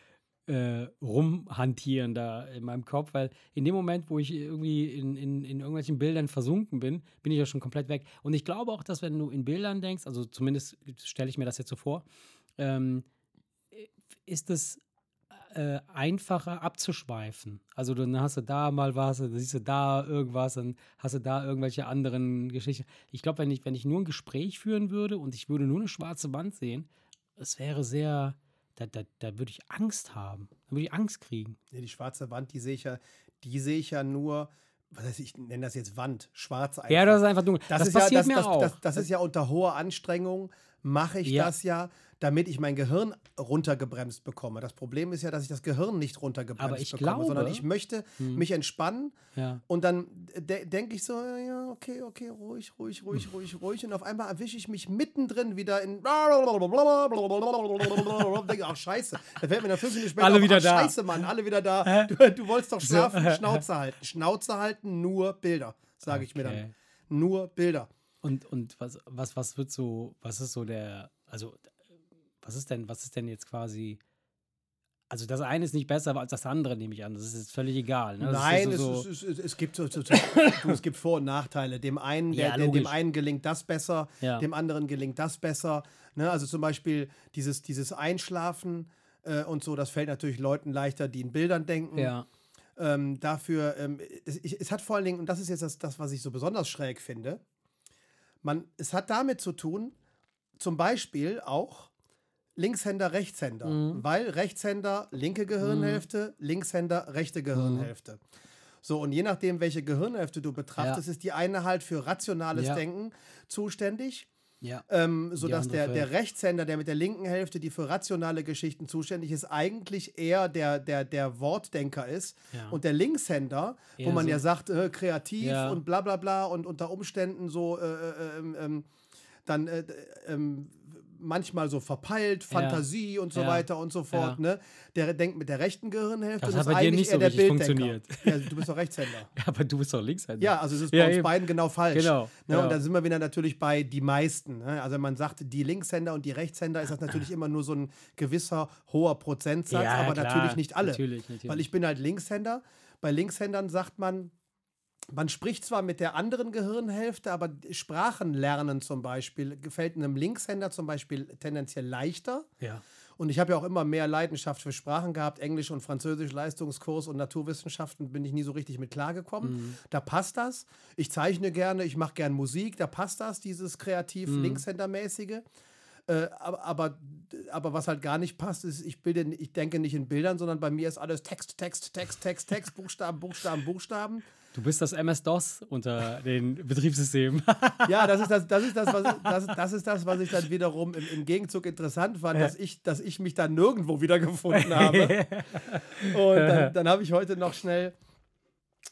äh, rumhantieren da in meinem Kopf, weil in dem Moment, wo ich irgendwie in, in, in irgendwelchen Bildern versunken bin, bin ich ja schon komplett weg. Und ich glaube auch, dass wenn du in Bildern denkst, also zumindest stelle ich mir das jetzt so vor, ähm, ist es äh, einfacher abzuschweifen. Also dann hast du da mal was, dann siehst du da irgendwas, dann hast du da irgendwelche anderen Geschichten. Ich glaube, wenn ich, wenn ich nur ein Gespräch führen würde und ich würde nur eine schwarze Wand sehen, es wäre sehr, da, da, da würde ich Angst haben. Da würde ich Angst kriegen. Nee, die schwarze Wand, die sehe ich ja, die sehe ich ja nur, was heißt, ich nenne das jetzt Wand, schwarz einfach. Ja, das ist einfach dunkel. Das, ist ja, passiert das, mir das, auch. Das, das ist ja unter hoher Anstrengung, mache ich Ja. das ja, damit ich mein Gehirn runtergebremst bekomme. Das Problem ist ja, dass ich das Gehirn nicht runtergebremst bekomme, sondern glaube- ich möchte Hm. mich entspannen ja. und dann de denke ich so, ja, okay, okay, ruhig, ruhig, ruhig, Hm. ruhig, ruhig. Und auf einmal erwische ich mich mittendrin wieder in. denke, ach, scheiße. Da fällt mir dann fünf Minuten später Alle auf, wieder ach, da. Scheiße, Mann, alle wieder da. Du, du wolltest doch schlafen, [LAUGHS] Schnauze halten. Schnauze halten, nur Bilder, sage ich mir dann. Okay. Nur Bilder. Und, und was, was, was wird so, was ist so der, also was ist denn, was ist denn jetzt quasi, also das eine ist nicht besser als das andere, nehme ich an. Das ist jetzt völlig egal. Ne? Nein, ja es, so, so, es, es, es, gibt so, so, so, es gibt Vor- und Nachteile. Dem einen, der, Ja, der, dem einen gelingt das besser, Ja. dem anderen gelingt das besser. Ne? Also zum Beispiel dieses, dieses Einschlafen äh, und so, das fällt natürlich Leuten leichter, die in Bildern denken. ja. Ähm, dafür, ähm, es, ich, es hat vor allen Dingen, und das ist jetzt das, das, was ich so besonders schräg finde, man, es hat damit zu tun, zum Beispiel auch Linkshänder, Rechtshänder, Mhm. weil Rechtshänder linke Gehirnhälfte, Linkshänder rechte Gehirnhälfte. So, und je nachdem, welche Gehirnhälfte du betrachtest, ist die eine halt für rationales Ja. Denken zuständig Ja. ähm, sodass der, für- der Rechtshänder, der mit der linken Hälfte, die für rationale Geschichten zuständig ist, eigentlich eher der, der, der Wortdenker ist. Ja. Und der Linkshänder, wo Eher man so- ja sagt, äh, kreativ Ja. und bla bla bla und unter Umständen so äh, äh, ähm, ähm, dann äh, ähm, manchmal so verpeilt, Fantasie und so Ja. weiter und so fort. Ja. Ne? Der denkt mit der rechten Gehirnhälfte Das hat ist bei dir eigentlich nicht so der richtig funktioniert. [LAUGHS] Ja, du bist doch Rechtshänder. [LAUGHS] Aber du bist doch Linkshänder. Ja, also es ist Ja, bei uns eben. beiden genau falsch. Genau, Ne, ja. Und da sind wir wieder natürlich bei die meisten. Ne? Also wenn man sagt, die Linkshänder und die Rechtshänder, ist das natürlich immer nur so ein gewisser hoher Prozentsatz, Ja, aber klar. natürlich nicht alle. Natürlich, natürlich. Weil ich bin halt Linkshänder. Bei Linkshändern sagt man, man spricht zwar mit der anderen Gehirnhälfte, aber Sprachenlernen zum Beispiel gefällt einem Linkshänder zum Beispiel tendenziell leichter. ja. Und ich habe ja auch immer mehr Leidenschaft für Sprachen gehabt. Englisch und Französisch, Leistungskurs und Naturwissenschaften bin ich nie so richtig mit klargekommen. Mhm. Da passt das. Ich zeichne gerne, ich mache gerne Musik, da passt das, dieses kreativ Mhm. Linkshändermäßige. Äh, aber, aber, aber was halt gar nicht passt, ist, ich, bilde, ich denke nicht in Bildern, sondern bei mir ist alles Text, Text, Text, Text, Text, Buchstaben, Buchstaben, Buchstaben. Du bist das MS-DOS unter den [LAUGHS] Betriebssystemen. Ja, das ist das, das, ist das, was, das, das ist das, was ich dann wiederum im, im Gegenzug interessant fand, dass, ich, dass ich mich dann nirgendwo wiedergefunden habe. [LAUGHS] Und dann, dann habe ich heute noch schnell,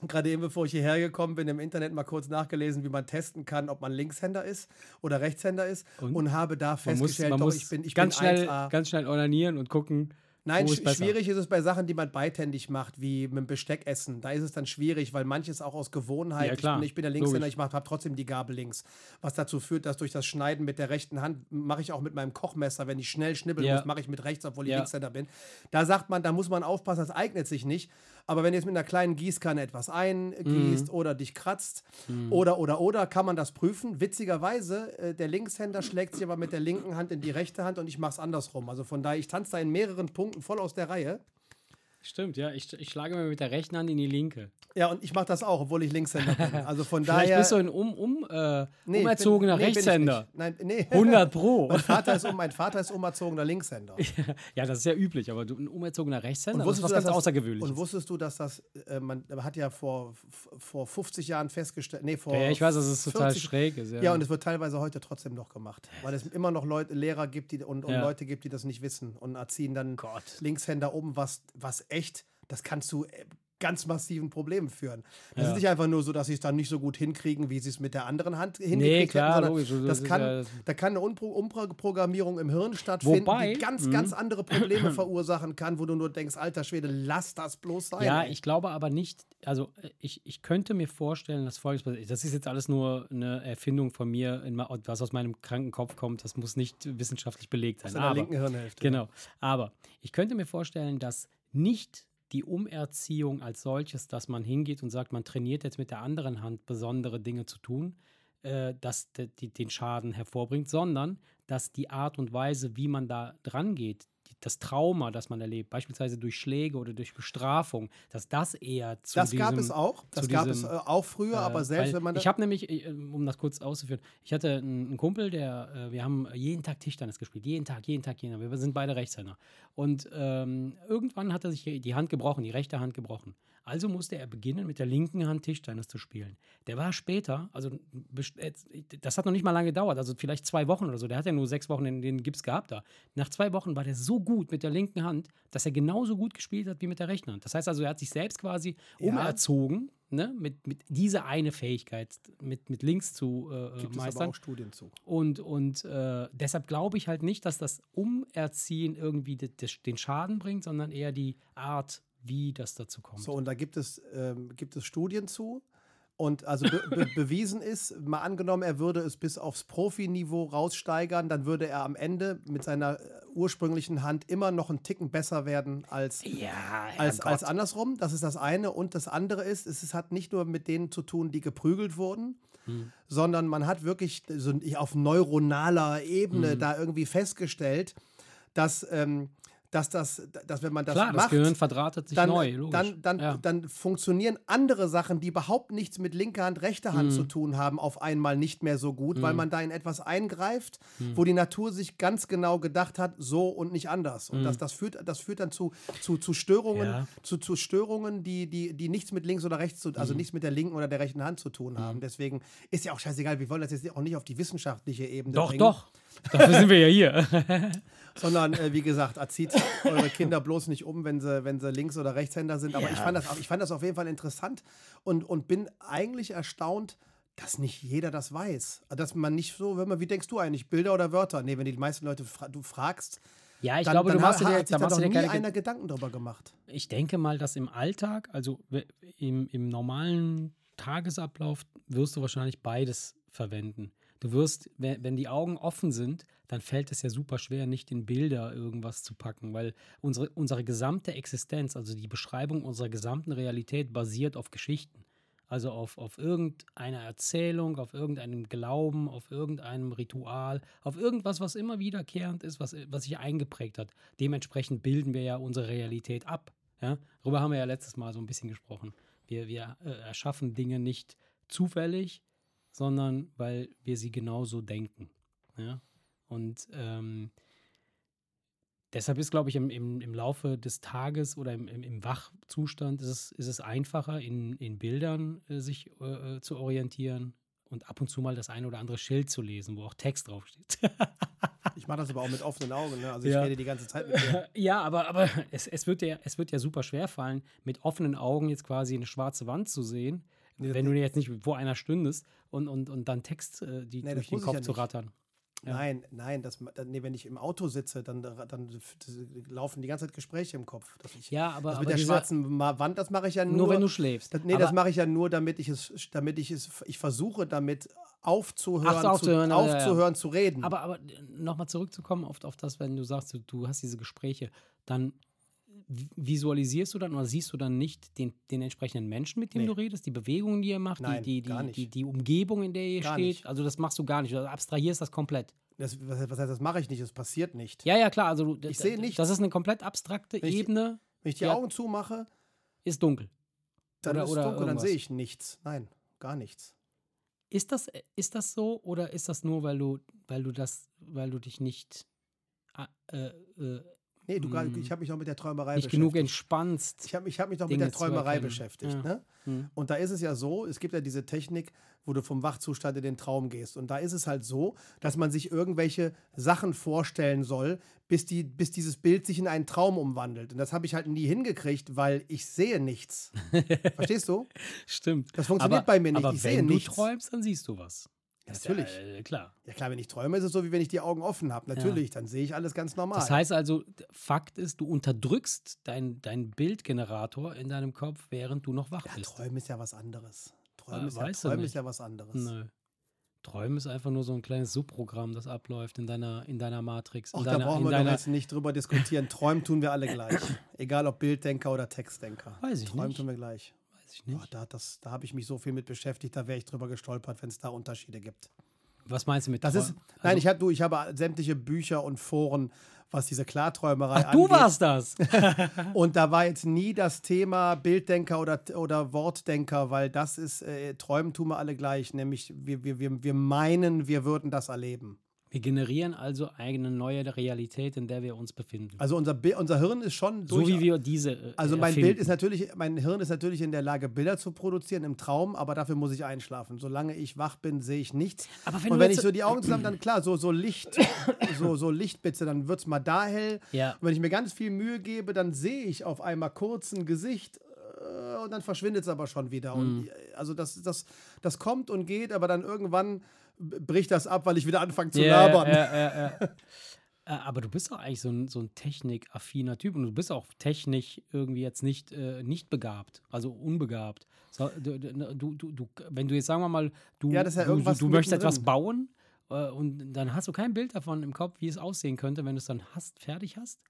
gerade eben bevor ich hierher gekommen bin, im Internet mal kurz nachgelesen, wie man testen kann, ob man Linkshänder ist oder Rechtshänder ist und, Und? habe da Man muss, festgestellt, man doch, muss ich bin, ich ganz, bin schnell, 1A. ganz schnell onanieren und gucken. Nein, sch besser. schwierig ist es bei Sachen, die man beidhändig macht, wie mit dem Besteck essen. Da ist es dann schwierig, weil manches auch aus Gewohnheit. Ja, klar. Ich bin, ich bin der Linkshänder, ich habe trotzdem die Gabel links. Was dazu führt, dass durch das Schneiden mit der rechten Hand, mache ich auch mit meinem Kochmesser, wenn ich schnell schnibbeln Ja. muss, mache ich mit rechts, obwohl ich Ja. Linkshänder bin. Da sagt man, da muss man aufpassen, das eignet sich nicht. Aber wenn du jetzt mit einer kleinen Gießkanne etwas Mhm. eingießt oder dich kratzt oder, oder, oder, kann man das prüfen. Witzigerweise, äh, der Linkshänder schlägt sich aber mit der linken Hand in die rechte Hand und ich mache es andersrum. Also von daher, ich tanze da in mehreren Punkten voll aus der Reihe. Stimmt, ja. Ich, ich schlage mir mit der rechten Hand in die linke. Ja, und ich mache das auch, obwohl ich Linkshänder bin. [LAUGHS] Also von Vielleicht daher. bist du ein um, um, äh, Nee, umerzogener bin- nee, Rechtshänder. Nein, nee. [LAUGHS] 100 Pro. Mein Vater ist, mein Vater ist umerzogener Linkshänder. [LAUGHS] ja, das ist ja üblich, aber du, ein umerzogener Rechtshänder, das ist wusstest was du, ganz Außergewöhnliches. Und wusstest du, dass das, äh, man hat ja vor, vor 50 Jahren festgestellt, nee, vor ja, ja, ich weiß, dass es total 40 schräg ist. Ja, Ja, und es wird teilweise heute trotzdem noch gemacht, weil es immer noch Leute, Lehrer gibt die, und, und Ja. Leute gibt, die das nicht wissen und erziehen dann Gott. Linkshänder um, was, was echt, das kann zu äh, ganz massiven Problemen führen. Das Ja. ist nicht einfach nur so, dass sie es dann nicht so gut hinkriegen, wie sie es mit der anderen Hand hingekriegt Nee, klar, hätten, logisch. Das das kann, ja- da kann eine Umprogrammierung im Hirn stattfinden, Wobei- die ganz, Mhm. ganz andere Probleme [CLEARS THROAT] verursachen kann, wo du nur denkst, alter Schwede, lass das bloß sein. Ja, ich glaube aber nicht, also äh, ich, ich könnte mir vorstellen, dass folgendes passiert. Das ist jetzt alles nur eine Erfindung von mir, in, was aus meinem kranken Kopf kommt. Das muss nicht wissenschaftlich belegt sein. Aus Aber, linken Hirnhälfte. Genau. Aber ich könnte mir vorstellen, dass nicht die Umerziehung als solches, dass man hingeht und sagt, man trainiert jetzt mit der anderen Hand besondere Dinge zu tun, äh, die, den Schaden hervorbringt, sondern dass die Art und Weise, wie man da dran geht, das Trauma, das man erlebt, beispielsweise durch Schläge oder durch Bestrafung, dass das eher zu Das diesem, gab es auch. Das gab es diesem, äh, auch früher, aber äh, selbst weil wenn man Ich habe nämlich, äh, um das kurz auszuführen, ich hatte einen, einen Kumpel, der, äh, wir haben jeden Tag Tischtennis gespielt. Jeden Tag, jeden Tag, jeden Tag. Wir sind beide Rechtshänder. Und ähm, irgendwann hat er sich die Hand gebrochen, die rechte Hand gebrochen. Also musste er beginnen, mit der linken Hand Tischtennis zu spielen. Der war später, also das hat noch nicht mal lange gedauert, also vielleicht zwei Wochen oder so. Der hat ja nur sechs Wochen in den Gips gehabt da. Nach zwei Wochen war der so gut mit der linken Hand, dass er genauso gut gespielt hat wie mit der rechten Hand. Das heißt also, er hat sich selbst quasi Ja. umerzogen, ne, mit, mit dieser eine Fähigkeit, mit, mit links zu äh, gibt es aber meistern. auch Studien zu. Und, und äh, deshalb glaube ich halt nicht, dass das Umerziehen irgendwie de, de, den Schaden bringt, sondern eher die Art, wie das dazu kommt. So, und da gibt es, ähm, gibt es Studien zu. Und also be be [LAUGHS] bewiesen ist, mal angenommen, er würde es bis aufs Profiniveau raussteigern, dann würde er am Ende mit seiner äh, ursprünglichen Hand immer noch einen Ticken besser werden als, ja, als, als andersrum. Das ist das eine. Und das andere ist, es hat nicht nur mit denen zu tun, die geprügelt wurden, Hm. sondern man hat wirklich so auf neuronaler Ebene Hm. da irgendwie festgestellt, dass, ähm, dass das, dass wenn man das Klar, das macht, Gehirn verdrahtet sich dann, neu, logisch. dann, dann, ja. dann funktionieren andere Sachen, die überhaupt nichts mit linker Hand, rechter Hand Mhm. zu tun haben, auf einmal nicht mehr so gut, weil Mhm. man da in etwas eingreift, Mhm. wo die Natur sich ganz genau gedacht hat, so und nicht anders. Und Mhm. das, das, führt, das führt dann zu, zu, zu Störungen, Ja. zu, zu Störungen, die, die, die nichts mit links oder rechts zu, also Mhm. nichts mit der linken oder der rechten Hand zu tun haben. Deswegen ist ja auch scheißegal, wir wollen das jetzt auch nicht auf die wissenschaftliche Ebene doch, bringen. doch. Dafür sind wir ja hier. [LAUGHS] Sondern, äh, wie gesagt, erzieht eure Kinder bloß nicht um, wenn sie, wenn sie Links- oder Rechtshänder sind. Aber ich, Ja. fand das, ich fand das auf jeden Fall interessant und, und bin eigentlich erstaunt, dass nicht jeder das weiß. Dass man nicht so, wenn man, wie denkst du eigentlich, Bilder oder Wörter? Nee, wenn die meisten Leute fra du fragst, ja, ich dann, glaube, du machst dir, da machst dir nie keine einer Gedanken drüber gemacht. Ich denke mal, dass im Alltag, also im, im normalen Tagesablauf, wirst du wahrscheinlich beides verwenden. Du wirst, wenn, die Augen offen sind, dann fällt es ja super schwer, nicht in Bilder irgendwas zu packen, weil unsere, unsere gesamte Existenz, also die Beschreibung unserer gesamten Realität basiert auf Geschichten. Also auf, auf irgendeiner Erzählung, auf irgendeinem Glauben, auf irgendeinem Ritual, auf irgendwas, was immer wiederkehrend ist, was, was sich eingeprägt hat. Dementsprechend bilden wir ja unsere Realität ab. Ja? Darüber haben wir ja letztes Mal so ein bisschen gesprochen. Wir, wir äh, erschaffen Dinge nicht zufällig, sondern weil wir sie genauso denken. Ja? Und ähm, deshalb ist, glaube ich, im, im, im Laufe des Tages oder im, im, im Wachzustand ist es, ist es einfacher, in, in Bildern äh, sich äh, zu orientieren und ab und zu mal das eine oder andere Schild zu lesen, wo auch Text draufsteht. Ich mache das aber auch mit offenen Augen. Ne? Also ich Ja. rede die ganze Zeit mit dir. [LAUGHS] ja, aber, aber es, es, wird ja, es wird ja super schwer fallen, mit offenen Augen jetzt quasi eine schwarze Wand zu sehen, Nee, wenn du jetzt nicht vor einer stündest und, und, und dann Text äh, die Nee, durch den Kopf ja zu rattern. Ja. Nein, nein, das, nee, wenn ich im Auto sitze, dann, dann laufen die ganze Zeit Gespräche im Kopf. Ich, Ja, aber, das aber mit der diese- schwarzen Wand, das mache ich ja nur. nur wenn du schläfst. das, nee, aber, das mache ich ja nur, damit ich es, damit ich es, ich versuche damit aufzuhören, Ach so, aufzuhören, zu, ja, ja, ja. aufzuhören zu reden. Aber, aber nochmal zurückzukommen auf, auf das, wenn du sagst, du, du hast diese Gespräche, dann visualisierst du dann oder siehst du dann nicht den, den entsprechenden Menschen, mit dem Nee. du redest, die Bewegungen, die er macht, Nein, die, die, die, nicht. die, Umgebung, in der ihr Gar steht? nicht. Also das machst du gar nicht. Du abstrahierst das komplett. das, was, heißt, das mache ich nicht, es passiert nicht. Ja, ja, klar. Also Ich sehe nichts. Das ist eine komplett abstrakte Wenn ich- Ebene, Wenn ich die. Augen zumache, ist dunkel. dann Oder- ist es oder dunkel, dann irgendwas. sehe ich nichts. Nein, gar nichts. Ist das, ist das so oder ist das nur, weil du, weil du das, weil du dich nicht, äh, äh, Nee, du, gar- Mm. ich habe mich auch mit der Träumerei nicht genug beschäftigt. entspannst? Ich habe mich, hab mich doch Dinge mit der Träumerei beschäftigt. Ja. Ne? Hm. Und da ist es ja so, es gibt ja diese Technik, wo du vom Wachzustand in den Traum gehst. Und da ist es halt so, dass man sich irgendwelche Sachen vorstellen soll, bis, die, bis dieses Bild sich in einen Traum umwandelt. Und das habe ich halt nie hingekriegt, weil ich sehe nichts. [LAUGHS] Verstehst du? Stimmt. Das funktioniert aber, bei mir nicht. Aber Ich wenn sehe du nichts. träumst, dann siehst du was. Ja, natürlich. Ja, äh, klar. Ja klar, wenn ich träume, ist es so, wie wenn ich die Augen offen habe. Natürlich, dann sehe ich alles ganz normal. Das heißt also, Fakt ist, du unterdrückst deinen dein Bildgenerator in deinem Kopf, während du noch wach ja, bist. Träumen ist ja was anderes. Träumen, Ah, ist, ja, Träumen ist ja was anderes. Nö. Träumen ist einfach nur so ein kleines Subprogramm, das abläuft in deiner, in deiner Matrix. In da brauchen wir deiner, jetzt nicht drüber diskutieren. Träumen tun wir alle gleich. [COUGHS] Egal ob Bilddenker oder Textdenker. Weiß ich Träumen nicht. tun wir gleich. Weiß ich nicht. da das, da habe ich mich so viel mit beschäftigt, da wäre ich drüber gestolpert, wenn es da Unterschiede gibt. Was meinst du mit Das ist, nein, Also- ich habe du, ich habe sämtliche Bücher und Foren, was diese Klarträumerei Ach, du angeht. warst das. [LAUGHS] [LAUGHS] Und da war jetzt nie das Thema Bilddenker oder, oder Wortdenker, weil das ist, äh, Träumen tun wir alle gleich, nämlich wir, wir, wir, wir meinen, wir würden das erleben. Wir generieren also eine neue Realität, in der wir uns befinden. Also unser, Bi- unser Hirn ist schon so durch, wie wir diese. äh, Also mein erfinden. Bild ist natürlich, mein Hirn ist natürlich in der Lage, Bilder zu produzieren im Traum, aber dafür muss ich einschlafen. Solange ich wach bin, sehe ich nichts. Aber wenn Und wenn ich so die Augen zusammen, dann klar, so, so Licht, [COUGHS] so, so Lichtblitze, dann wird es mal da hell. Ja. Und wenn ich mir ganz viel Mühe gebe, dann sehe ich auf einmal kurz ein Gesicht äh, und dann verschwindet es aber schon wieder. Mhm. Und also das, das, das kommt und geht, aber dann irgendwann b- bricht das ab, weil ich wieder anfange zu Ja, labern. Ja. [LAUGHS] Äh, Aber du bist doch eigentlich so ein, so ein technikaffiner Typ und du bist auch technisch irgendwie jetzt nicht, äh, nicht begabt, also unbegabt. So, du, du, du, wenn du jetzt, sagen wir mal, du, Ja, ja du, du, möchtest etwas bauen äh, und dann hast du kein Bild davon im Kopf, wie es aussehen könnte, wenn du es dann hast, fertig hast.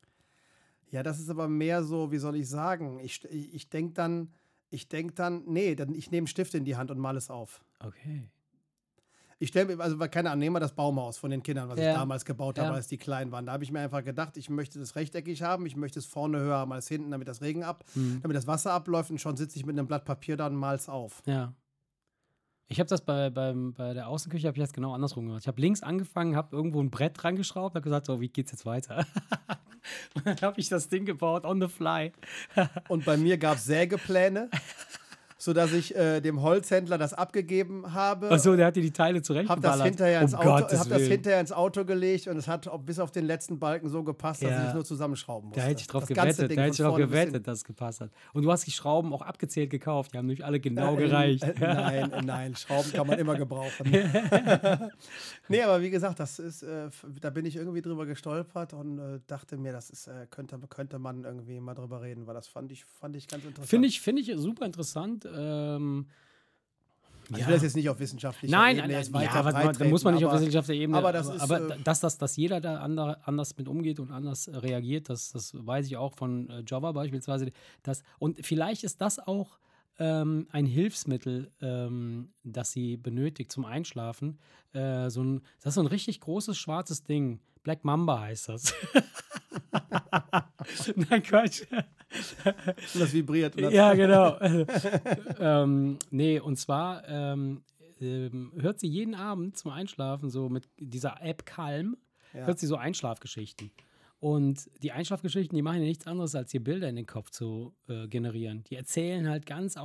Ja, das ist aber mehr so, wie soll ich sagen? Ich, ich, ich denke dann, ich denke dann, nee, dann, ich nehme einen Stift in die Hand und male es auf. Okay. Ich stelle mir, also keine Ahnung, nehmen wir das Baumhaus von den Kindern, was Ja. ich damals gebaut habe, Ja. als die klein waren. Da habe ich mir einfach gedacht, ich möchte das rechteckig haben, ich möchte es vorne höher haben als hinten, damit das Regen ab, Hm. damit das Wasser abläuft und schon sitze ich mit einem Blatt Papier da und mal's auf. Ja. Ich habe das bei, beim, bei der Außenküche habe ich das genau andersrum gemacht. Ich habe links angefangen, habe irgendwo ein Brett dran geschraubt, habe gesagt, so, wie geht's jetzt weiter? Und [LAUGHS] dann habe ich das Ding gebaut on the fly. Und bei mir gab es Sägepläne, [LAUGHS] sodass ich äh, dem Holzhändler das abgegeben habe. Achso, der hat dir die Teile Hab zurechtgeballert. das, hinterher ins um Auto, Gottes hab das hinterher ins Auto gelegt und es hat bis auf den letzten Balken so gepasst, dass Ja. ich es nur zusammenschrauben musste. Da hätte ich drauf Das gewettet, da hätte ich drauf gewettet, dass es gepasst hat. Und du hast die Schrauben auch abgezählt gekauft, die haben nämlich alle genau Äh, gereicht. Äh, nein, äh, nein, Schrauben kann man immer [LAUGHS] gebrauchen. [LAUGHS] nee, aber wie gesagt, das ist, äh, da bin ich irgendwie drüber gestolpert und äh, dachte mir, das ist, äh, könnte, könnte man irgendwie mal drüber reden, weil das fand ich, fand ich ganz interessant. Finde ich, finde ich super interessant. Ähm, Also Ich will das jetzt nicht auf wissenschaftlicher Nein, Ebene nein, jetzt nein weiter ja, aber breit da muss man nicht treten, auf aber- wissenschaftlicher Ebene. aber das aber, ist, aber äh, dass, dass, dass jeder da ander, anders mit umgeht und anders reagiert, das, das weiß ich auch von äh, Java beispielsweise. Das, und vielleicht ist das auch ähm, ein Hilfsmittel, ähm, das sie benötigt zum Einschlafen. Äh, so ein, das ist so ein richtig großes schwarzes Ding. Black Mamba heißt das. [LAUGHS] Nein, Quatsch. [LAUGHS] Und das vibriert. Und das, Ja, genau. [LAUGHS] ähm, nee, und zwar ähm, ähm, hört sie jeden Abend zum Einschlafen so mit dieser App Calm, Ja. hört sie so Einschlafgeschichten. Und die Einschlafgeschichten, die machen ja nichts anderes, als dir Bilder in den Kopf zu äh, generieren. Die erzählen halt ganz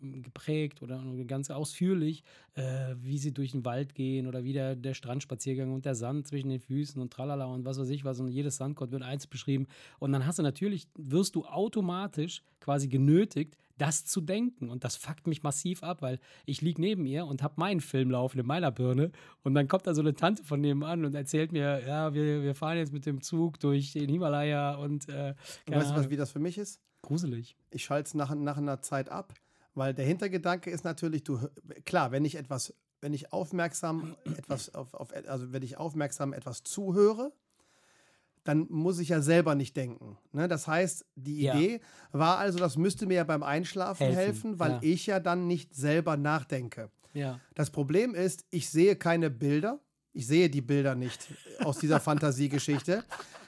ausgeprägt oder ganz ausführlich, äh, wie sie durch den Wald gehen oder wie der, der Strandspaziergang und der Sand zwischen den Füßen und tralala und was weiß ich was. Und jedes Sandkorn wird eins beschrieben. Und dann hast du natürlich, wirst du automatisch quasi genötigt, das zu denken. Und das fuckt mich massiv ab, weil ich liege neben ihr und habe meinen Film laufen in meiner Birne. Und dann kommt da so eine Tante von nebenan und erzählt mir, ja, wir, wir fahren jetzt mit dem Zug durch den Himalaya und äh, weißt du, was, wie das für mich ist? gruselig. ich schalte es nach, nach einer Zeit ab, weil der Hintergedanke ist natürlich, du klar, wenn ich etwas, wenn ich aufmerksam [CLEARS THROAT] etwas auf, auf also wenn ich aufmerksam etwas zuhöre, dann muss ich ja selber nicht denken. Ne? Das heißt, die Ja. Idee war also, das müsste mir ja beim Einschlafen helfen, Helfen, weil ja. ich ja dann nicht selber nachdenke. Ja. Das Problem ist, ich sehe keine Bilder. Ich sehe die Bilder nicht aus dieser [LAUGHS] Fantasiegeschichte,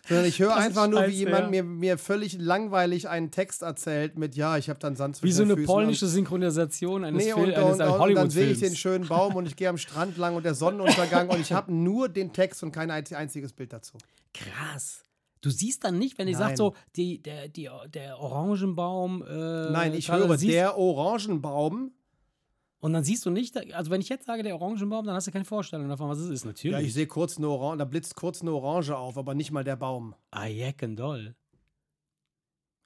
sondern ich höre einfach nur, wie jemand mir, mir völlig langweilig einen Text erzählt mit, ja, ich habe dann Sand zwischen Wie so eine Füßen polnische Synchronisation eines, nee, Fil und, eines und, und, und dann sehe ich den schönen Baum und ich gehe am Strand lang und der Sonnenuntergang und ich habe [LAUGHS] nur den Text und kein einz- einziges Bild dazu. Krass. Du siehst dann nicht, wenn ich sage so, die, der, die, der Orangenbaum. Äh, Nein, ich höre, der Orangenbaum, Und dann siehst du nicht, also wenn ich jetzt sage, der Orangenbaum, dann hast du keine Vorstellung davon, was es ist. Natürlich. ja, ich sehe kurz eine Orange, da blitzt kurz eine Orange auf, aber nicht mal der Baum. ah, doll.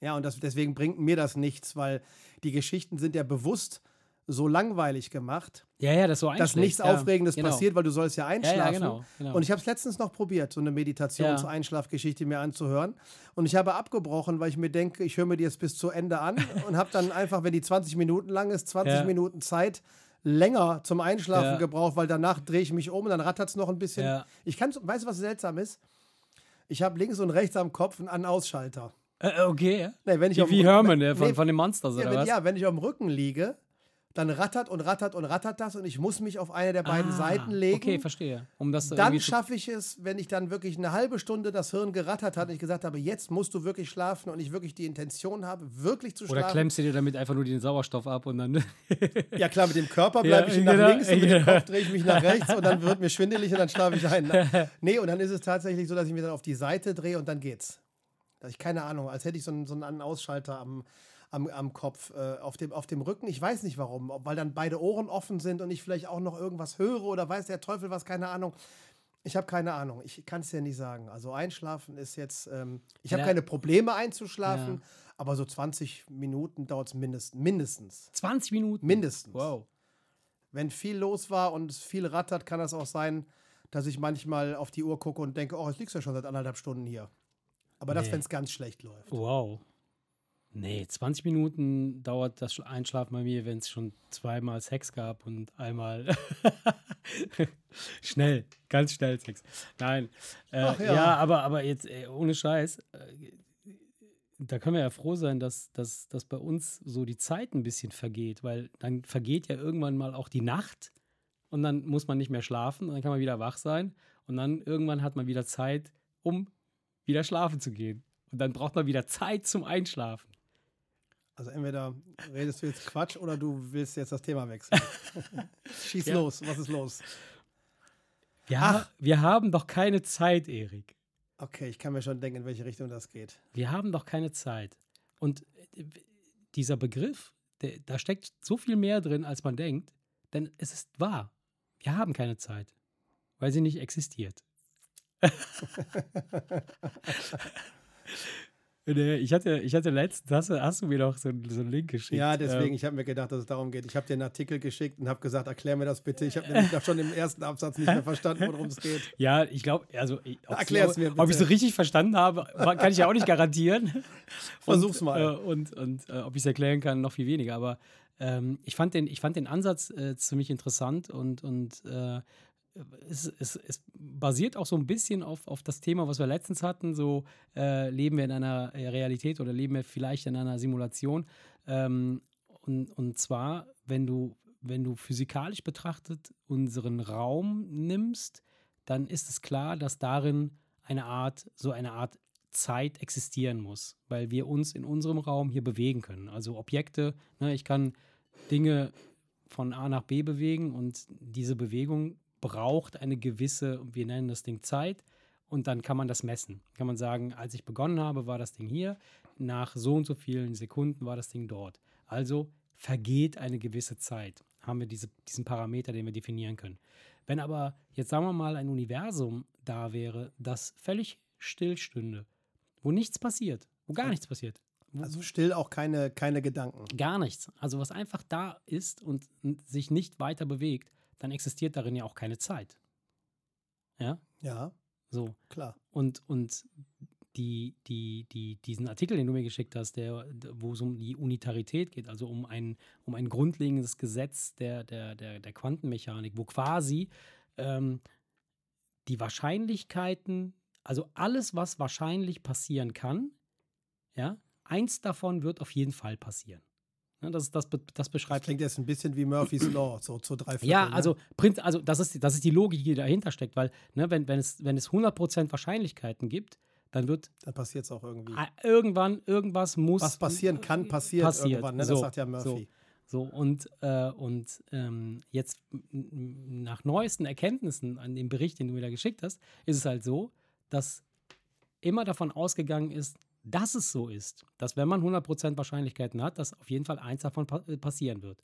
Ja, und das, deswegen bringt mir das nichts, weil die Geschichten sind ja bewusst so langweilig gemacht, Ja, ja, das so dass nichts ja, Aufregendes genau. passiert, weil du sollst ja einschlafen. ja, genau. genau. Und ich habe es letztens noch probiert, so eine Meditations-Einschlafgeschichte mir anzuhören. Und ich habe abgebrochen, weil ich mir denke, ich höre mir die jetzt bis zu Ende an [LAUGHS] und habe dann einfach, wenn die 20 Minuten lang ist, 20 Ja. Minuten Zeit länger zum Einschlafen gebraucht, weil danach drehe ich mich um und dann rattert es noch ein bisschen. Ich kann, weißt du, was seltsam ist? Ich habe links und rechts am Kopf einen An-Ausschalter. äh, okay, ja. Nee, wenn ich Wie, auf wie Herman, der von, nee, von den Monsters, ja, oder wenn, was? ja, wenn ich auf dem Rücken liege, dann rattert und rattert und rattert das und ich muss mich auf eine der beiden Ah, Seiten legen. Okay, verstehe. Um das dann schaffe ich es, wenn ich dann wirklich eine halbe Stunde das Hirn gerattert hat und ich gesagt habe, jetzt musst du wirklich schlafen und ich wirklich die Intention habe, wirklich zu Oder schlafen. klemmst du dir damit einfach nur den Sauerstoff ab und dann. [LAUGHS] Ja klar, mit dem Körper bleibe Ja, ich nach genau, links und mit dem. Kopf drehe ich mich nach rechts und dann wird mir schwindelig und dann schlafe ich ein. [LAUGHS] Nee, und dann ist es tatsächlich so, dass ich mich dann auf die Seite drehe und dann geht's. Dass ich keine Ahnung, als hätte ich so einen, so einen Ausschalter am, am, am Kopf, äh, auf, dem, auf dem Rücken. Ich weiß nicht warum, weil dann beide Ohren offen sind und ich vielleicht auch noch irgendwas höre oder weiß der Teufel was, keine Ahnung. Ich habe keine Ahnung. Ich kann es dir nicht sagen. Also einschlafen ist jetzt, ähm, ich habe Ja. keine Probleme einzuschlafen, Ja. aber so 20 Minuten dauert es mindestens. Mindestens. 20 Minuten. Mindestens. Wow. Wenn viel los war und es viel rattert, kann das auch sein, dass ich manchmal auf die Uhr gucke und denke, oh, jetzt liegst du ja schon seit anderthalb Stunden hier. Aber das, Nee. wenn es ganz schlecht läuft. Wow. Nee, 20 Minuten dauert das Einschlafen bei mir, wenn es schon zweimal Sex gab und einmal [LAUGHS] schnell, ganz schnell Sex. Nein. Äh, ja. ja. aber, aber jetzt äh, ohne Scheiß, äh, da können wir ja froh sein, dass, dass, dass bei uns so die Zeit ein bisschen vergeht, weil dann vergeht ja irgendwann mal auch die Nacht und dann muss man nicht mehr schlafen und dann kann man wieder wach sein und dann irgendwann hat man wieder Zeit, um wieder schlafen zu gehen. Und dann braucht man wieder Zeit zum Einschlafen. Also entweder redest du jetzt Quatsch oder du willst jetzt das Thema wechseln. [LAUGHS] Schieß ja. los, was ist los? Wir, Ach. wir haben doch keine Zeit, Erik. Okay, ich kann mir schon denken, in welche Richtung das geht. Wir haben doch keine Zeit. Und äh, dieser Begriff, der, da steckt so viel mehr drin, als man denkt, denn es ist wahr. Wir haben keine Zeit, weil sie nicht existiert. [LAUGHS] [LAUGHS] Ich hatte, ich hatte letztens, hast, hast du mir doch so, so einen Link geschickt. Ja, deswegen, ähm, ich habe mir gedacht, dass es darum geht. Ich habe dir einen Artikel geschickt und habe gesagt, erklär mir das bitte. Ich habe nämlich schon im ersten Absatz nicht mehr verstanden, worum es geht. [LAUGHS] Ja, ich glaube, also erklär es mir bitte. Ob ich es so richtig verstanden habe, kann ich ja auch nicht garantieren. [LAUGHS] Versuch's mal. Äh, und, und äh, ob ich es erklären kann, noch viel weniger. Aber ähm, ich, fand den, ich fand den Ansatz äh, ziemlich interessant und, und äh, es, es, es, basiert auch so ein bisschen auf, auf das Thema, was wir letztens hatten, so äh, leben wir in einer Realität oder leben wir vielleicht in einer Simulation. Ähm, und, und zwar, wenn du, wenn du physikalisch betrachtet unseren Raum nimmst, dann ist es klar, dass darin eine Art, so eine Art Zeit existieren muss, weil wir uns in unserem Raum hier bewegen können. Also Objekte, ne, ich kann Dinge von A nach B bewegen und diese Bewegung braucht eine gewisse, wir nennen das Ding Zeit, und dann kann man das messen. Kann man sagen, als ich begonnen habe, war das Ding hier, nach so und so vielen Sekunden war das Ding dort. Also vergeht eine gewisse Zeit. Haben wir diese, diesen Parameter, den wir definieren können. Wenn aber jetzt sagen wir mal ein Universum da wäre, das völlig stillstünde, wo nichts passiert, wo gar nichts passiert. Also still auch keine, keine Gedanken. Gar nichts. Also was einfach da ist und sich nicht weiter bewegt, dann existiert darin ja auch keine Zeit. Ja? Ja. So. Klar. Und, und die, die, die, diesen Artikel, den du mir geschickt hast, der, wo es um die Unitarität geht, also um ein, um ein grundlegendes Gesetz der, der, der, der Quantenmechanik, wo quasi ähm, die Wahrscheinlichkeiten, also alles, was wahrscheinlich passieren kann, ja, eins davon wird auf jeden Fall passieren. Ne, das, das, das beschreibt. Das klingt jetzt ein bisschen wie Murphy's [CLEARS THROAT] Law, so zu drei Viertel, Ja, also, ne? also das, ist, das ist die Logik, die dahinter steckt, weil ne, wenn, wenn, es, wenn es 100% Wahrscheinlichkeiten gibt, dann wird. Dann passiert es auch irgendwie. Irgendwann, irgendwas muss. Was passieren kann, passiert, passiert. irgendwann, ne? das so, sagt ja Murphy. So, so und, äh, und ähm, jetzt nach neuesten Erkenntnissen an dem Bericht, den du mir da geschickt hast, ist es halt so, dass immer davon ausgegangen ist, dass es so ist, dass wenn man 100% Wahrscheinlichkeiten hat, dass auf jeden Fall eins davon äh, passieren wird.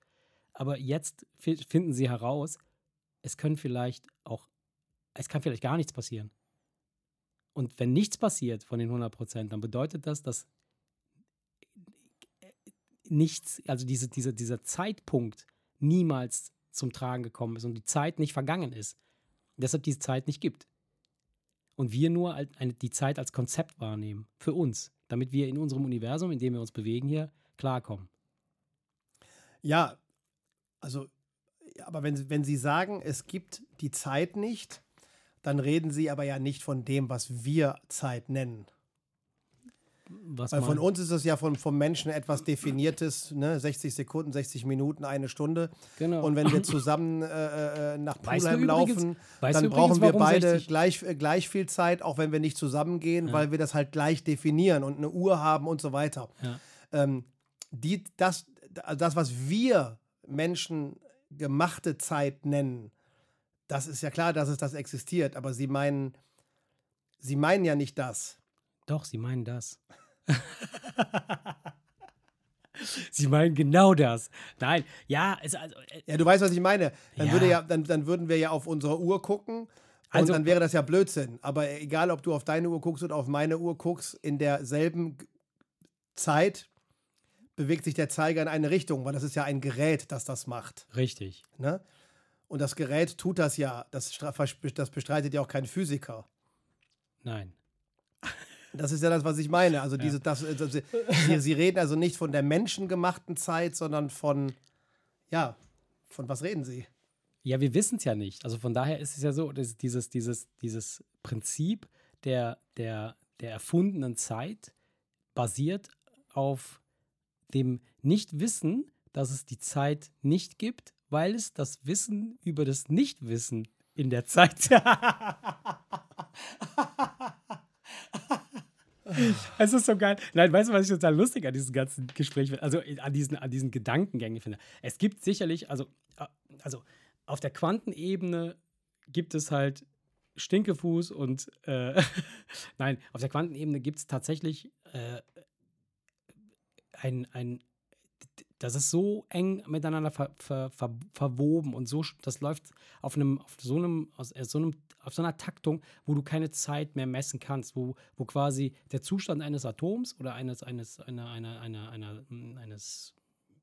Aber jetzt finden sie heraus, es können vielleicht auch, es kann vielleicht gar nichts passieren. Und wenn nichts passiert von den 100%, dann bedeutet das, dass nichts, also diese, diese, dieser Zeitpunkt niemals zum Tragen gekommen ist und die Zeit nicht vergangen ist. Deshalb diese Zeit nicht gibt und wir nur die Zeit als Konzept wahrnehmen für uns, damit wir in unserem Universum, in dem wir uns bewegen hier, klarkommen. Ja, also, aber wenn, wenn Sie sagen, es gibt die Zeit nicht, dann reden Sie aber ja nicht von dem, was wir Zeit nennen. Was Weil von uns ist es ja von, vom Menschen etwas Definiertes, ne? 60 Sekunden, 60 Minuten, eine Stunde. Genau. Und wenn wir zusammen äh, äh nach Pulheim laufen, dann brauchen wir beide gleich, äh, gleich viel Zeit, auch wenn wir nicht zusammengehen, ja. weil wir das halt gleich definieren und eine Uhr haben und so weiter. Ja. Ähm, die, das, das, was wir Menschen gemachte Zeit nennen, das ist ja klar, dass es das existiert, aber sie meinen, sie meinen ja nicht das. Doch, sie meinen das. [LAUGHS] Sie meinen genau das. Nein, ja, es, also, äh, ja, du weißt, was ich meine. Dann, ja. Würde ja, dann, dann würden wir ja auf unsere Uhr gucken. Und also, dann wäre das ja Blödsinn. Aber egal, ob du auf deine Uhr guckst oder auf meine Uhr guckst, in derselben Zeit bewegt sich der Zeiger in eine Richtung, weil das ist ja ein Gerät, das das macht. Richtig. Ne? Und das Gerät tut das ja. Das, das bestreitet ja auch kein Physiker. Nein. Das ist ja das, was ich meine. Also, diese, das, das, sie, sie reden also nicht von der menschengemachten Zeit, sondern von, ja, von was reden sie? Ja, wir wissen es ja nicht. Also von daher ist es ja so, dass dieses, dieses, dieses Prinzip der, der, der erfundenen Zeit basiert auf dem Nichtwissen, dass es die Zeit nicht gibt, weil es das Wissen über das Nichtwissen in der Zeit. [LAUGHS] [LAUGHS] [LAUGHS] Es ist so geil. Nein, weißt du, was ich total lustig an diesem ganzen Gespräch finde? Also an diesen, an diesen Gedankengängen finde. Es gibt sicherlich, also, äh, also auf der Quantenebene gibt es halt Stinkefuß und äh, [LAUGHS] nein, auf der Quantenebene gibt es tatsächlich äh, ein, ein, das ist so eng miteinander ver, ver, ver, verwoben und so, das läuft auf einem, auf so einem, aus, so einem, auf so einer Taktung, wo du keine Zeit mehr messen kannst, wo, wo quasi der Zustand eines Atoms oder eines, eines, einer, einer, einer, einer, eines,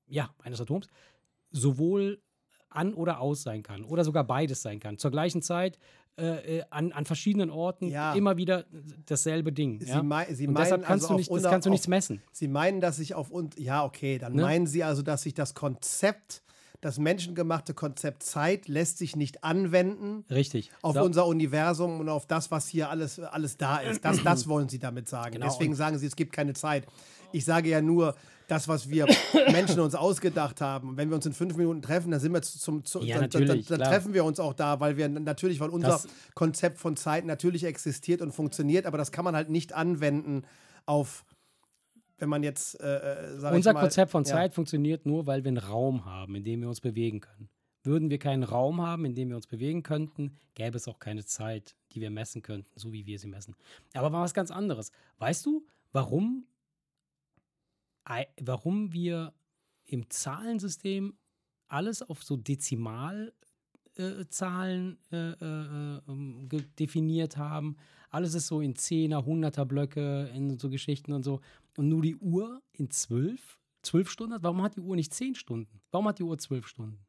ja, eines Atoms sowohl an oder aus sein kann oder sogar beides sein kann. Zur gleichen Zeit äh, äh, an, an verschiedenen Orten ja. immer wieder dasselbe Ding. Sie, ja? mei Sie meinen, kannst also du nicht, das kannst du nichts messen. Sie meinen, dass sich auf und ja, okay, dann ne? meinen Sie also, dass sich das Konzept das menschengemachte Konzept Zeit lässt sich nicht anwenden. Richtig. Auf so. unser Universum und auf das, was hier alles, alles da ist. Das, [CLEARS THROAT] das wollen Sie damit sagen. Genau. Deswegen sagen Sie, es gibt keine Zeit. Ich sage ja nur, das, was wir [COUGHS] Menschen uns ausgedacht haben. Wenn wir uns in fünf Minuten treffen, dann sind wir zum, zum ja, dann, dann, dann treffen wir uns auch da, weil wir natürlich, weil unser das Konzept von Zeit natürlich existiert und funktioniert, aber das kann man halt nicht anwenden auf wenn man jetzt, äh, äh Unser mal, Konzept von Zeit ja. funktioniert nur, weil wir einen Raum haben, in dem wir uns bewegen können. Würden wir keinen Raum haben, in dem wir uns bewegen könnten, gäbe es auch keine Zeit, die wir messen könnten, so wie wir sie messen. Aber mal was ganz anderes. Weißt du, warum warum wir im Zahlensystem alles auf so Dezimalzahlen äh, äh, äh, definiert haben. Alles ist so in Zehner, Hunderter Blöcke, in so Geschichten und so. Und nur die Uhr in zwölf, zwölf Stunden hat. Warum hat die Uhr nicht zehn Stunden? Warum hat die Uhr zwölf Stunden?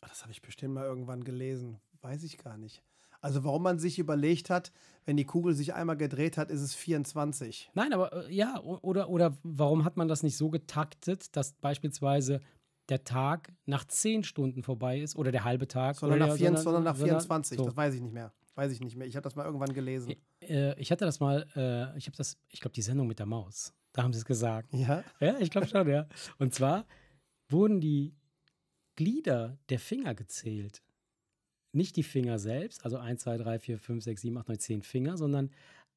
Das habe ich bestimmt mal irgendwann gelesen. Weiß ich gar nicht. Also warum man sich überlegt hat, wenn die Kugel sich einmal gedreht hat, ist es 24. Nein, aber äh, ja, oder, oder warum hat man das nicht so getaktet, dass beispielsweise der Tag nach 10 Stunden vorbei ist oder der halbe Tag? Sondern, oder nach, 24, sondern nach 24, so. das weiß ich nicht mehr. Weiß ich nicht mehr. Ich habe das mal irgendwann gelesen. Äh, ich hatte das mal, äh, ich habe das, ich glaube, die Sendung mit der Maus. Da haben sie es gesagt. Ja? Ja, ich glaube schon, ja. Und zwar wurden die Glieder der Finger gezählt nicht die Finger selbst, also 1, 2, 3, 4, 5, 6, 7, 8, 9, 10 Finger, sondern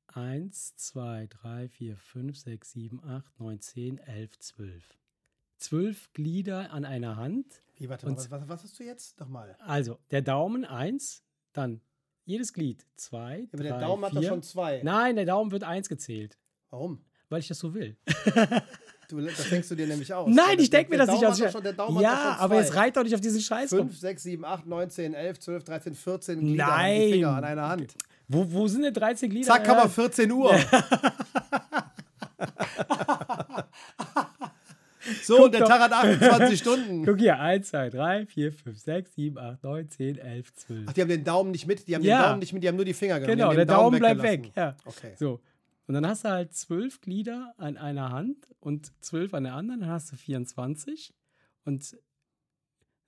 1, 2, 3, 4, 5, 6, 7, 8, 9, 10, 11, 12. Zwölf Glieder an einer Hand. Wie, warte mal, was, was, was, hast du jetzt? Nochmal. Also, der Daumen 1, dann jedes Glied 2, ja, Aber der Daumen vier. hat doch schon zwei. Nein, der Daumen wird 1 gezählt. Warum? Weil ich das so will. Du, das denkst du dir nämlich aus. Nein, ich denke mir das nicht aus. ja, aber jetzt reit doch nicht auf diesen Scheiß 5, 6, 7, 8, 9, 10, 11, 12, 13, 14 Glieder Nein. an Finger an einer Hand. Wo, wo sind denn 13 Glieder? Zack, wir 14 Uhr. [LAUGHS] [LAUGHS] so, Guck und der Tag hat 28 [LAUGHS] Stunden. Guck hier, 1, 2, 3, 4, 5, 6, 7, 8, 9, 10, 11, 12. Ach, die haben den Daumen nicht mit, die haben ja. den Daumen nicht mit, die haben nur die Finger genommen. Genau, der Daumen, Daumen bleibt weg. Ja. Okay. So. Und dann hast du halt zwölf Glieder an einer Hand und zwölf an der anderen, dann hast du 24. Und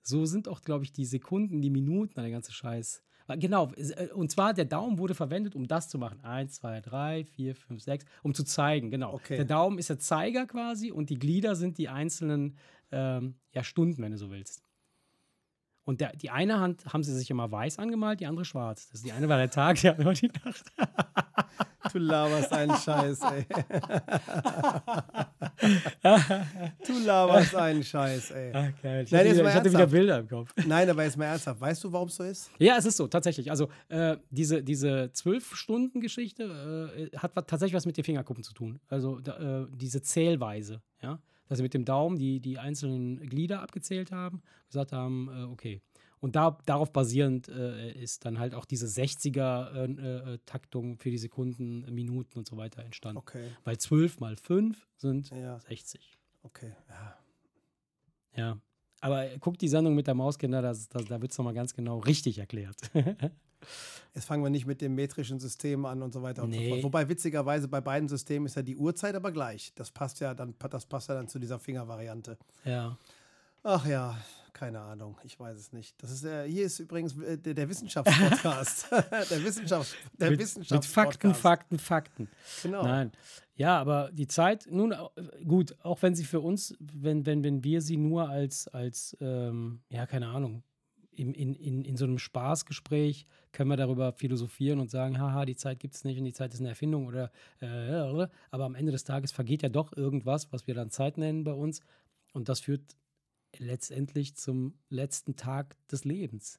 so sind auch, glaube ich, die Sekunden, die Minuten, der ganze Scheiß. Genau, äh, und zwar der Daumen wurde verwendet, um das zu machen. Eins, zwei, drei, vier, fünf, sechs, um zu zeigen, genau. Okay. Der Daumen ist der Zeiger quasi und die Glieder sind die einzelnen ähm, ja, Stunden, wenn du so willst. Und der, die eine Hand haben sie sich immer weiß angemalt, die andere schwarz. Das, die eine war der Tag, die andere war die Nacht. [LAUGHS] Du laberst einen Scheiß, ey. [LAUGHS] du laberst einen Scheiß, ey. Ach, geil. Ich, Nein, hatte, wieder, ich hatte wieder Bilder im Kopf. Nein, aber jetzt mal ernsthaft. Weißt du, warum es so ist? Ja, es ist so, tatsächlich. Also, äh, diese, diese Zwölf-Stunden-Geschichte äh, hat tatsächlich was mit den Fingerkuppen zu tun. Also, da, äh, diese Zählweise, ja. Dass sie mit dem Daumen die, die einzelnen Glieder abgezählt haben, gesagt haben, äh, okay, und da, darauf basierend äh, ist dann halt auch diese 60er-Taktung äh, äh, für die Sekunden, Minuten und so weiter entstanden. Okay. Weil 12 mal 5 sind ja. 60. Okay, ja. Ja. Aber guck die Sendung mit der Mauskinder, das, das, da wird es nochmal ganz genau richtig erklärt. [LAUGHS] Jetzt fangen wir nicht mit dem metrischen System an und so weiter nee. und so fort. Wobei witzigerweise bei beiden Systemen ist ja die Uhrzeit aber gleich. Das passt ja dann, das passt ja dann zu dieser Fingervariante. Ja. Ach ja, keine Ahnung, ich weiß es nicht. Das ist äh, hier ist übrigens äh, der, der Wissenschaftspodcast. [LAUGHS] [LAUGHS] der Wissenschafts der mit, mit Fakten, Fakten, Fakten. Genau. Nein. Ja, aber die Zeit, nun äh, gut, auch wenn sie für uns, wenn, wenn, wenn wir sie nur als, als ähm, ja, keine Ahnung, in, in, in, so einem Spaßgespräch können wir darüber philosophieren und sagen, haha, die Zeit gibt es nicht und die Zeit ist eine Erfindung oder äh, aber am Ende des Tages vergeht ja doch irgendwas, was wir dann Zeit nennen bei uns und das führt letztendlich zum letzten Tag des Lebens.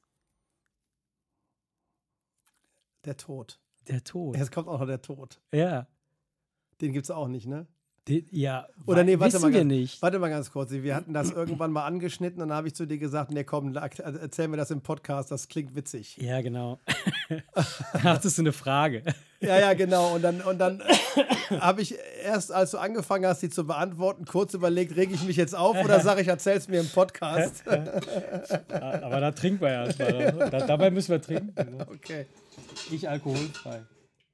Der Tod. Der Tod. Jetzt kommt auch noch der Tod. Ja. Den gibt es auch nicht, ne? Die, ja, Oder nee, warte mal, ganz, nicht. warte mal ganz kurz. Wir hatten das irgendwann mal angeschnitten und dann habe ich zu dir gesagt, nee, komm, erzähl mir das im Podcast, das klingt witzig. Ja, genau. [LAUGHS] da hattest du eine Frage. Ja, ja, genau. Und dann, und dann habe ich erst, als du angefangen hast, sie zu beantworten, kurz überlegt, rege ich mich jetzt auf oder sage ich, erzähl's mir im Podcast. [LAUGHS] Aber da trinken wir erstmal. Da, dabei müssen wir trinken. Okay. Ich alkoholfrei.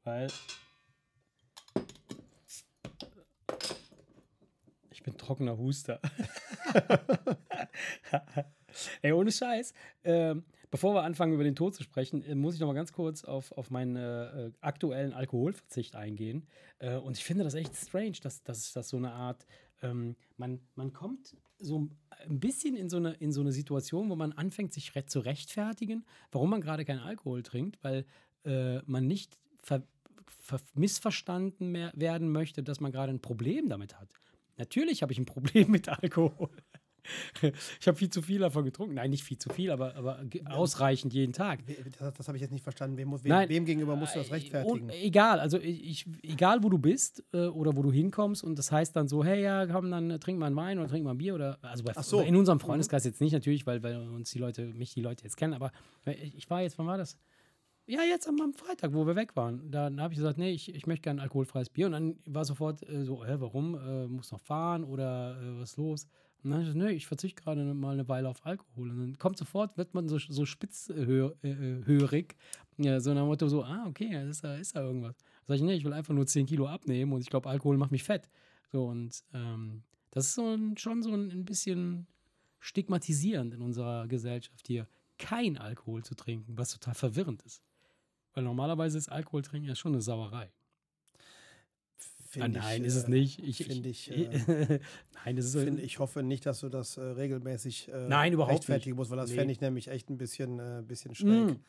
Weil Ich bin trockener Huster. [LAUGHS] Ey, ohne Scheiß. Ähm, bevor wir anfangen, über den Tod zu sprechen, äh, muss ich noch mal ganz kurz auf, auf meinen äh, aktuellen Alkoholverzicht eingehen. Äh, und ich finde das echt strange, dass, dass das so eine Art, ähm, man, man kommt so ein bisschen in so, eine, in so eine Situation, wo man anfängt, sich zu rechtfertigen, warum man gerade keinen Alkohol trinkt, weil äh, man nicht ver missverstanden werden möchte, dass man gerade ein Problem damit hat. Natürlich habe ich ein Problem mit Alkohol. Ich habe viel zu viel davon getrunken. Nein, nicht viel zu viel, aber, aber ausreichend jeden Tag. Das, das habe ich jetzt nicht verstanden. Wem, wem, Nein, wem gegenüber musst du das äh, rechtfertigen? egal, also ich, egal wo du bist äh, oder wo du hinkommst und das heißt dann so, hey, ja, komm, dann äh, trink mal einen Wein oder trink mal ein Bier oder also bei, so. in unserem mhm. Freundeskreis jetzt nicht natürlich, weil, weil uns die Leute, mich die Leute jetzt kennen, aber ich war jetzt, wann war das? Ja, jetzt am, am Freitag, wo wir weg waren. Da habe ich gesagt, nee, ich, ich möchte gerne alkoholfreies Bier. Und dann war sofort äh, so, hä, warum? Äh, muss noch fahren oder äh, was ist los? Und dann habe ich gesagt, nee, ich verzichte gerade mal eine Weile auf Alkohol. Und dann kommt sofort, wird man so, so spitzhörig, äh, ja, so nach dem Motto so, ah, okay, ist da, ist da irgendwas. Da sage ich, nee, ich will einfach nur 10 Kilo abnehmen und ich glaube, Alkohol macht mich fett. So, und ähm, das ist so ein, schon so ein, ein bisschen stigmatisierend in unserer Gesellschaft hier, kein Alkohol zu trinken, was total verwirrend ist. Weil normalerweise ist Alkohol trinken ja schon eine Sauerei. Ah, nein, ich, ist es äh, nicht. Ich, finde ich. [LAUGHS] Äh, nein, ist. Find, ich hoffe nicht, dass du das äh, regelmäßig äh, nein, überhaupt rechtfertigen nicht. musst, weil das nee. fände ich nämlich echt ein bisschen, äh, bisschen schräg. Mm.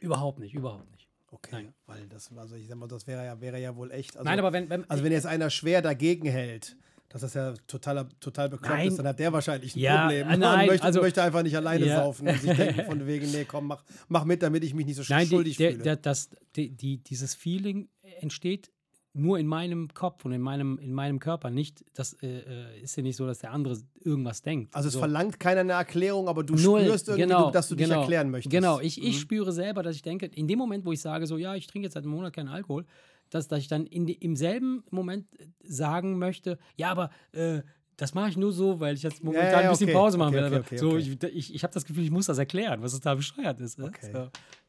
Überhaupt nicht, überhaupt nicht. Okay, nein. weil das, also ich sag mal, das wäre ja, wäre ja wohl echt. Also, nein, aber wenn, wenn also wenn jetzt einer schwer dagegen hält, dass das ja total, total bekloppt nein. ist, dann hat der wahrscheinlich ein ja, Problem. [LAUGHS] Nein, möchte, also, möchte einfach nicht alleine ja. saufen und sich denken von [LAUGHS] wegen, nee, komm, mach, mach mit, damit ich mich nicht so nein, schuldig die, fühle. Der, das, die, die, dieses Feeling entsteht nur in meinem Kopf und in meinem, in meinem Körper. Nicht, das äh, äh ist ja nicht so, dass der andere irgendwas denkt. Also es so. verlangt keiner eine Erklärung, aber du Null, spürst irgendwie, genau, dass du dich genau, erklären möchtest. Genau, ich, ich mhm. spüre selber, dass ich denke, in dem Moment, wo ich sage, so, ja, ich trinke jetzt seit einem Monat keinen Alkohol, dass, dass ich dann in, im selben Moment sagen möchte, ja, aber äh, das mache ich nur so, weil ich jetzt momentan ja, ja, ein bisschen okay. Pause machen will. Okay, okay, so, ich, ich, ich habe das Gefühl, ich muss das erklären, was es da bescheuert ist. So,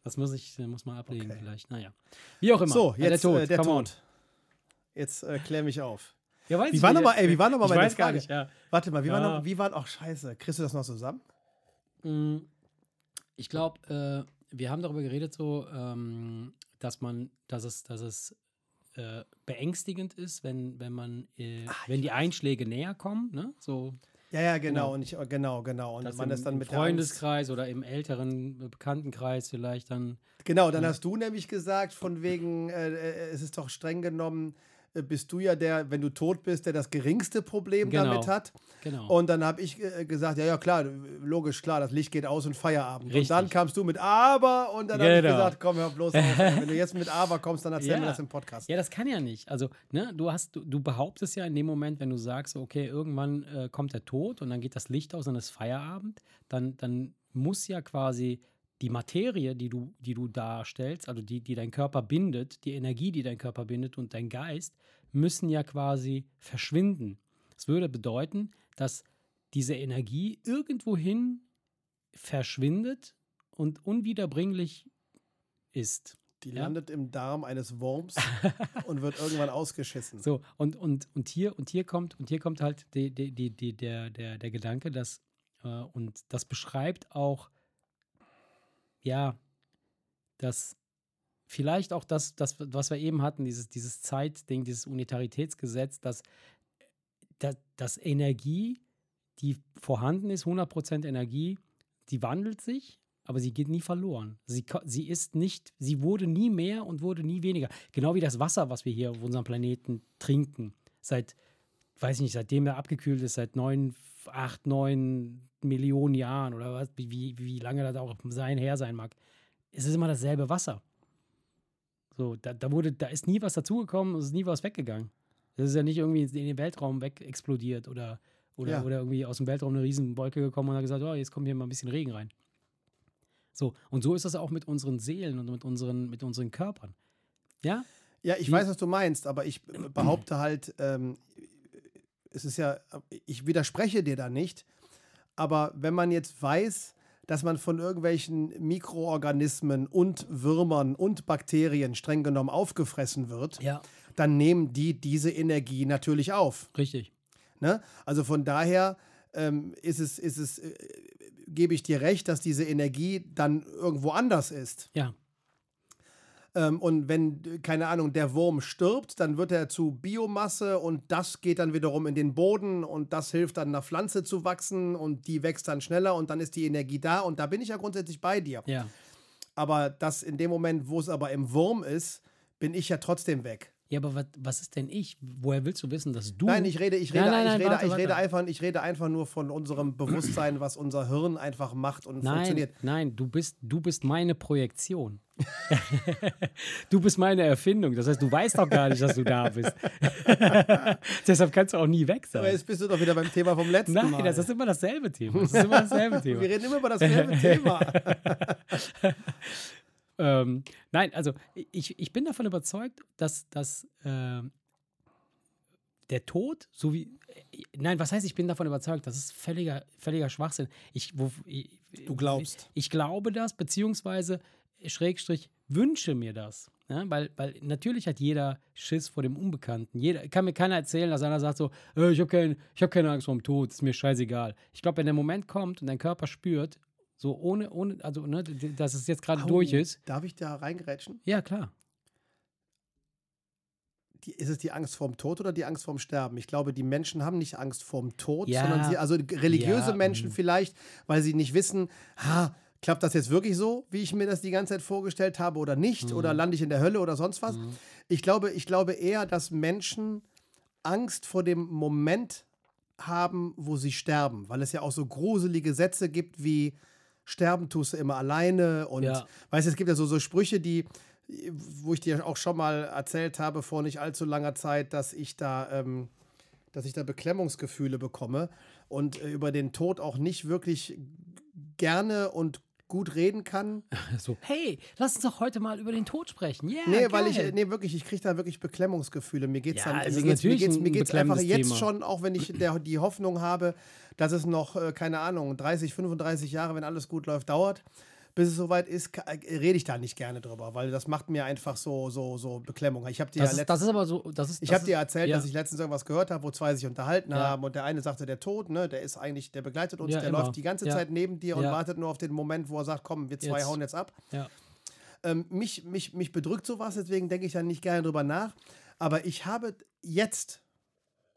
das muss ich muss man ablegen vielleicht. Naja. Wie auch immer. So, jetzt der Tod. Äh, der Tod. Jetzt äh, klär mich auf. Ja, weiß wie war nochmal, ey, wie war nochmal meine weiß Frage? Gar nicht, ja. Warte mal, wie ja. war noch, wie war, ach scheiße, kriegst du das noch zusammen? Mm, ich glaube, äh, wir haben darüber geredet so, ähm, dass man, dass es, dass es äh, beängstigend ist, wenn, wenn man, äh, Ach, wenn die Einschläge näher kommen, ne? So. Ja, ja, genau, genau. und ich, genau, genau. Und man ist dann mit Freundeskreis oder im älteren Bekanntenkreis vielleicht dann. Genau, dann ja. hast du nämlich gesagt, von wegen, äh, äh es ist doch streng genommen bist du ja der, wenn du tot bist, der das geringste Problem genau. damit hat. Genau. Und dann habe ich äh, gesagt, ja, ja, klar, logisch, klar, das Licht geht aus und Feierabend. Richtig. Und dann kamst du mit Aber und dann genau. habe ich gesagt, komm, hör bloß auf. wenn du jetzt mit Aber kommst, dann erzähl [LAUGHS] ja. mir das im Podcast. Ja, das kann ja nicht. Also, ne, du hast, du, du behauptest ja in dem Moment, wenn du sagst, okay, irgendwann äh, kommt der Tod und dann geht das Licht aus und es ist Feierabend, dann, dann muss ja quasi die Materie, die du, die du darstellst, also die, die dein Körper bindet, die Energie, die dein Körper bindet und dein Geist, müssen ja quasi verschwinden. Das würde bedeuten, dass diese Energie irgendwohin verschwindet und unwiederbringlich ist. Die ja? landet im Darm eines Wurms [LAUGHS] und wird irgendwann ausgeschissen. So, und, und, und, hier, und hier kommt, und hier kommt halt die, die, die, die, der, der, der Gedanke, dass Äh, und das beschreibt auch, ja, das vielleicht auch das, das, was wir eben hatten, dieses, dieses Zeitding, dieses Unitaritätsgesetz, dass, dass, dass Energie, die vorhanden ist, 100% Energie, die wandelt sich, aber sie geht nie verloren. Sie, sie ist nicht, sie wurde nie mehr und wurde nie weniger. Genau wie das Wasser, was wir hier auf unserem Planeten trinken. Seit, weiß ich nicht, seitdem er abgekühlt ist, seit neun, acht, neun Millionen Jahren oder was, wie, wie lange das auch sein her sein mag. Es ist immer dasselbe Wasser. So, da, da wurde, da ist nie was dazugekommen, es ist nie was weggegangen. Das ist ja nicht irgendwie in den Weltraum weg explodiert oder, oder, ja. oder irgendwie aus dem Weltraum eine Riesenwolke gekommen und hat gesagt, oh, jetzt kommt hier mal ein bisschen Regen rein. So, und so ist das auch mit unseren Seelen und mit unseren, mit unseren Körpern. Ja? Ja, ich Wie? weiß, was du meinst, aber ich behaupte halt, ähm, es ist ja, ich widerspreche dir da nicht, aber wenn man jetzt weiß, dass man von irgendwelchen Mikroorganismen und Würmern und Bakterien streng genommen aufgefressen wird, ja. dann nehmen die diese Energie natürlich auf. Richtig. Ne? Also von daher ähm, ist es, ist es äh, gebe ich dir recht, dass diese Energie dann irgendwo anders ist. Ja. Ähm, und wenn, keine Ahnung, der Wurm stirbt, dann wird er zu Biomasse und das geht dann wiederum in den Boden und das hilft dann einer Pflanze zu wachsen und die wächst dann schneller und dann ist die Energie da und da bin ich ja grundsätzlich bei dir. Ja. Aber das in dem Moment, wo es aber im Wurm ist, bin ich ja trotzdem weg. Ja, aber was, was ist denn ich? Woher willst du wissen, dass du. Nein, ich rede, ich rede, nein, nein, ich, rede, warte, ich, rede einfach, ich rede einfach nur von unserem Bewusstsein, was unser Hirn einfach macht und nein, funktioniert. Nein, du bist, du bist meine Projektion. [LAUGHS] du bist meine Erfindung. Das heißt, du weißt doch gar nicht, dass du da bist. [LAUGHS] Deshalb kannst du auch nie weg sein. Aber jetzt bist du doch wieder beim Thema vom letzten Nein, Mal. Nein, das ist immer dasselbe Thema. Das ist immer dasselbe [LAUGHS] Thema. Wir reden immer über dasselbe Thema. Ähm, nein, also ich, ich bin davon überzeugt, dass, dass äh, der Tod, so wie. Äh, nein, was heißt, ich bin davon überzeugt? Das ist völliger, völliger Schwachsinn. Ich, wo, ich, du glaubst. Ich, ich, glaube das, beziehungsweise Schrägstrich wünsche mir das. Ja, weil, weil natürlich hat jeder Schiss vor dem Unbekannten. Jeder, kann mir keiner erzählen, dass einer sagt so, äh, ich habe kein, hab keine Angst vor dem Tod, ist mir scheißegal. Ich glaube, wenn der Moment kommt und dein Körper spürt, so ohne, ohne, also, ne, dass es jetzt gerade durch ist. Darf ich da reingerätschen? Ja, klar. Die, ist es die Angst vorm Tod oder die Angst vorm Sterben? Ich glaube, die Menschen haben nicht Angst vorm Tod, ja. sondern sie, also religiöse ja. Menschen mhm. vielleicht, weil sie nicht wissen, ha, klappt das jetzt wirklich so, wie ich mir das die ganze Zeit vorgestellt habe oder nicht? Mhm. Oder lande ich in der Hölle oder sonst was? Mhm. Ich, glaube, ich glaube eher, dass Menschen Angst vor dem Moment haben, wo sie sterben, weil es ja auch so gruselige Sätze gibt wie sterben tust du immer alleine. Und ja. weißt du, es gibt ja so, so Sprüche, die, wo ich dir auch schon mal erzählt habe vor nicht allzu langer Zeit, dass ich da, ähm, dass ich da Beklemmungsgefühle bekomme und äh, über den Tod auch nicht wirklich gerne und gut reden kann. [LAUGHS] So, hey, lass uns doch heute mal über den Tod sprechen. Yeah, nee, geil. weil ich, nee, wirklich, ich kriege da wirklich Beklemmungsgefühle. Mir geht es ja, dann, also mir geht's, mir geht's, mir geht's einfach jetzt Thema. schon, auch wenn ich der, die Hoffnung habe, dass es noch, äh, keine Ahnung, 30, 35 Jahre, wenn alles gut läuft, dauert bis es soweit ist, äh, rede ich da nicht gerne drüber, weil das macht mir einfach so, so, so Beklemmung. Ich habe dir das, ja ist, das ist aber so, das ist, ich habe dir erzählt, ja. dass ich letztens irgendwas gehört habe, wo zwei sich unterhalten ja. haben und der eine sagte, der Tod, ne, der ist eigentlich, der begleitet uns, ja, der immer. läuft die ganze Zeit neben dir und wartet nur auf den Moment, wo er sagt, komm, wir zwei jetzt. hauen jetzt ab. Ähm, mich, mich, mich bedrückt sowas, deswegen denke ich da nicht gerne drüber nach. Aber ich habe jetzt,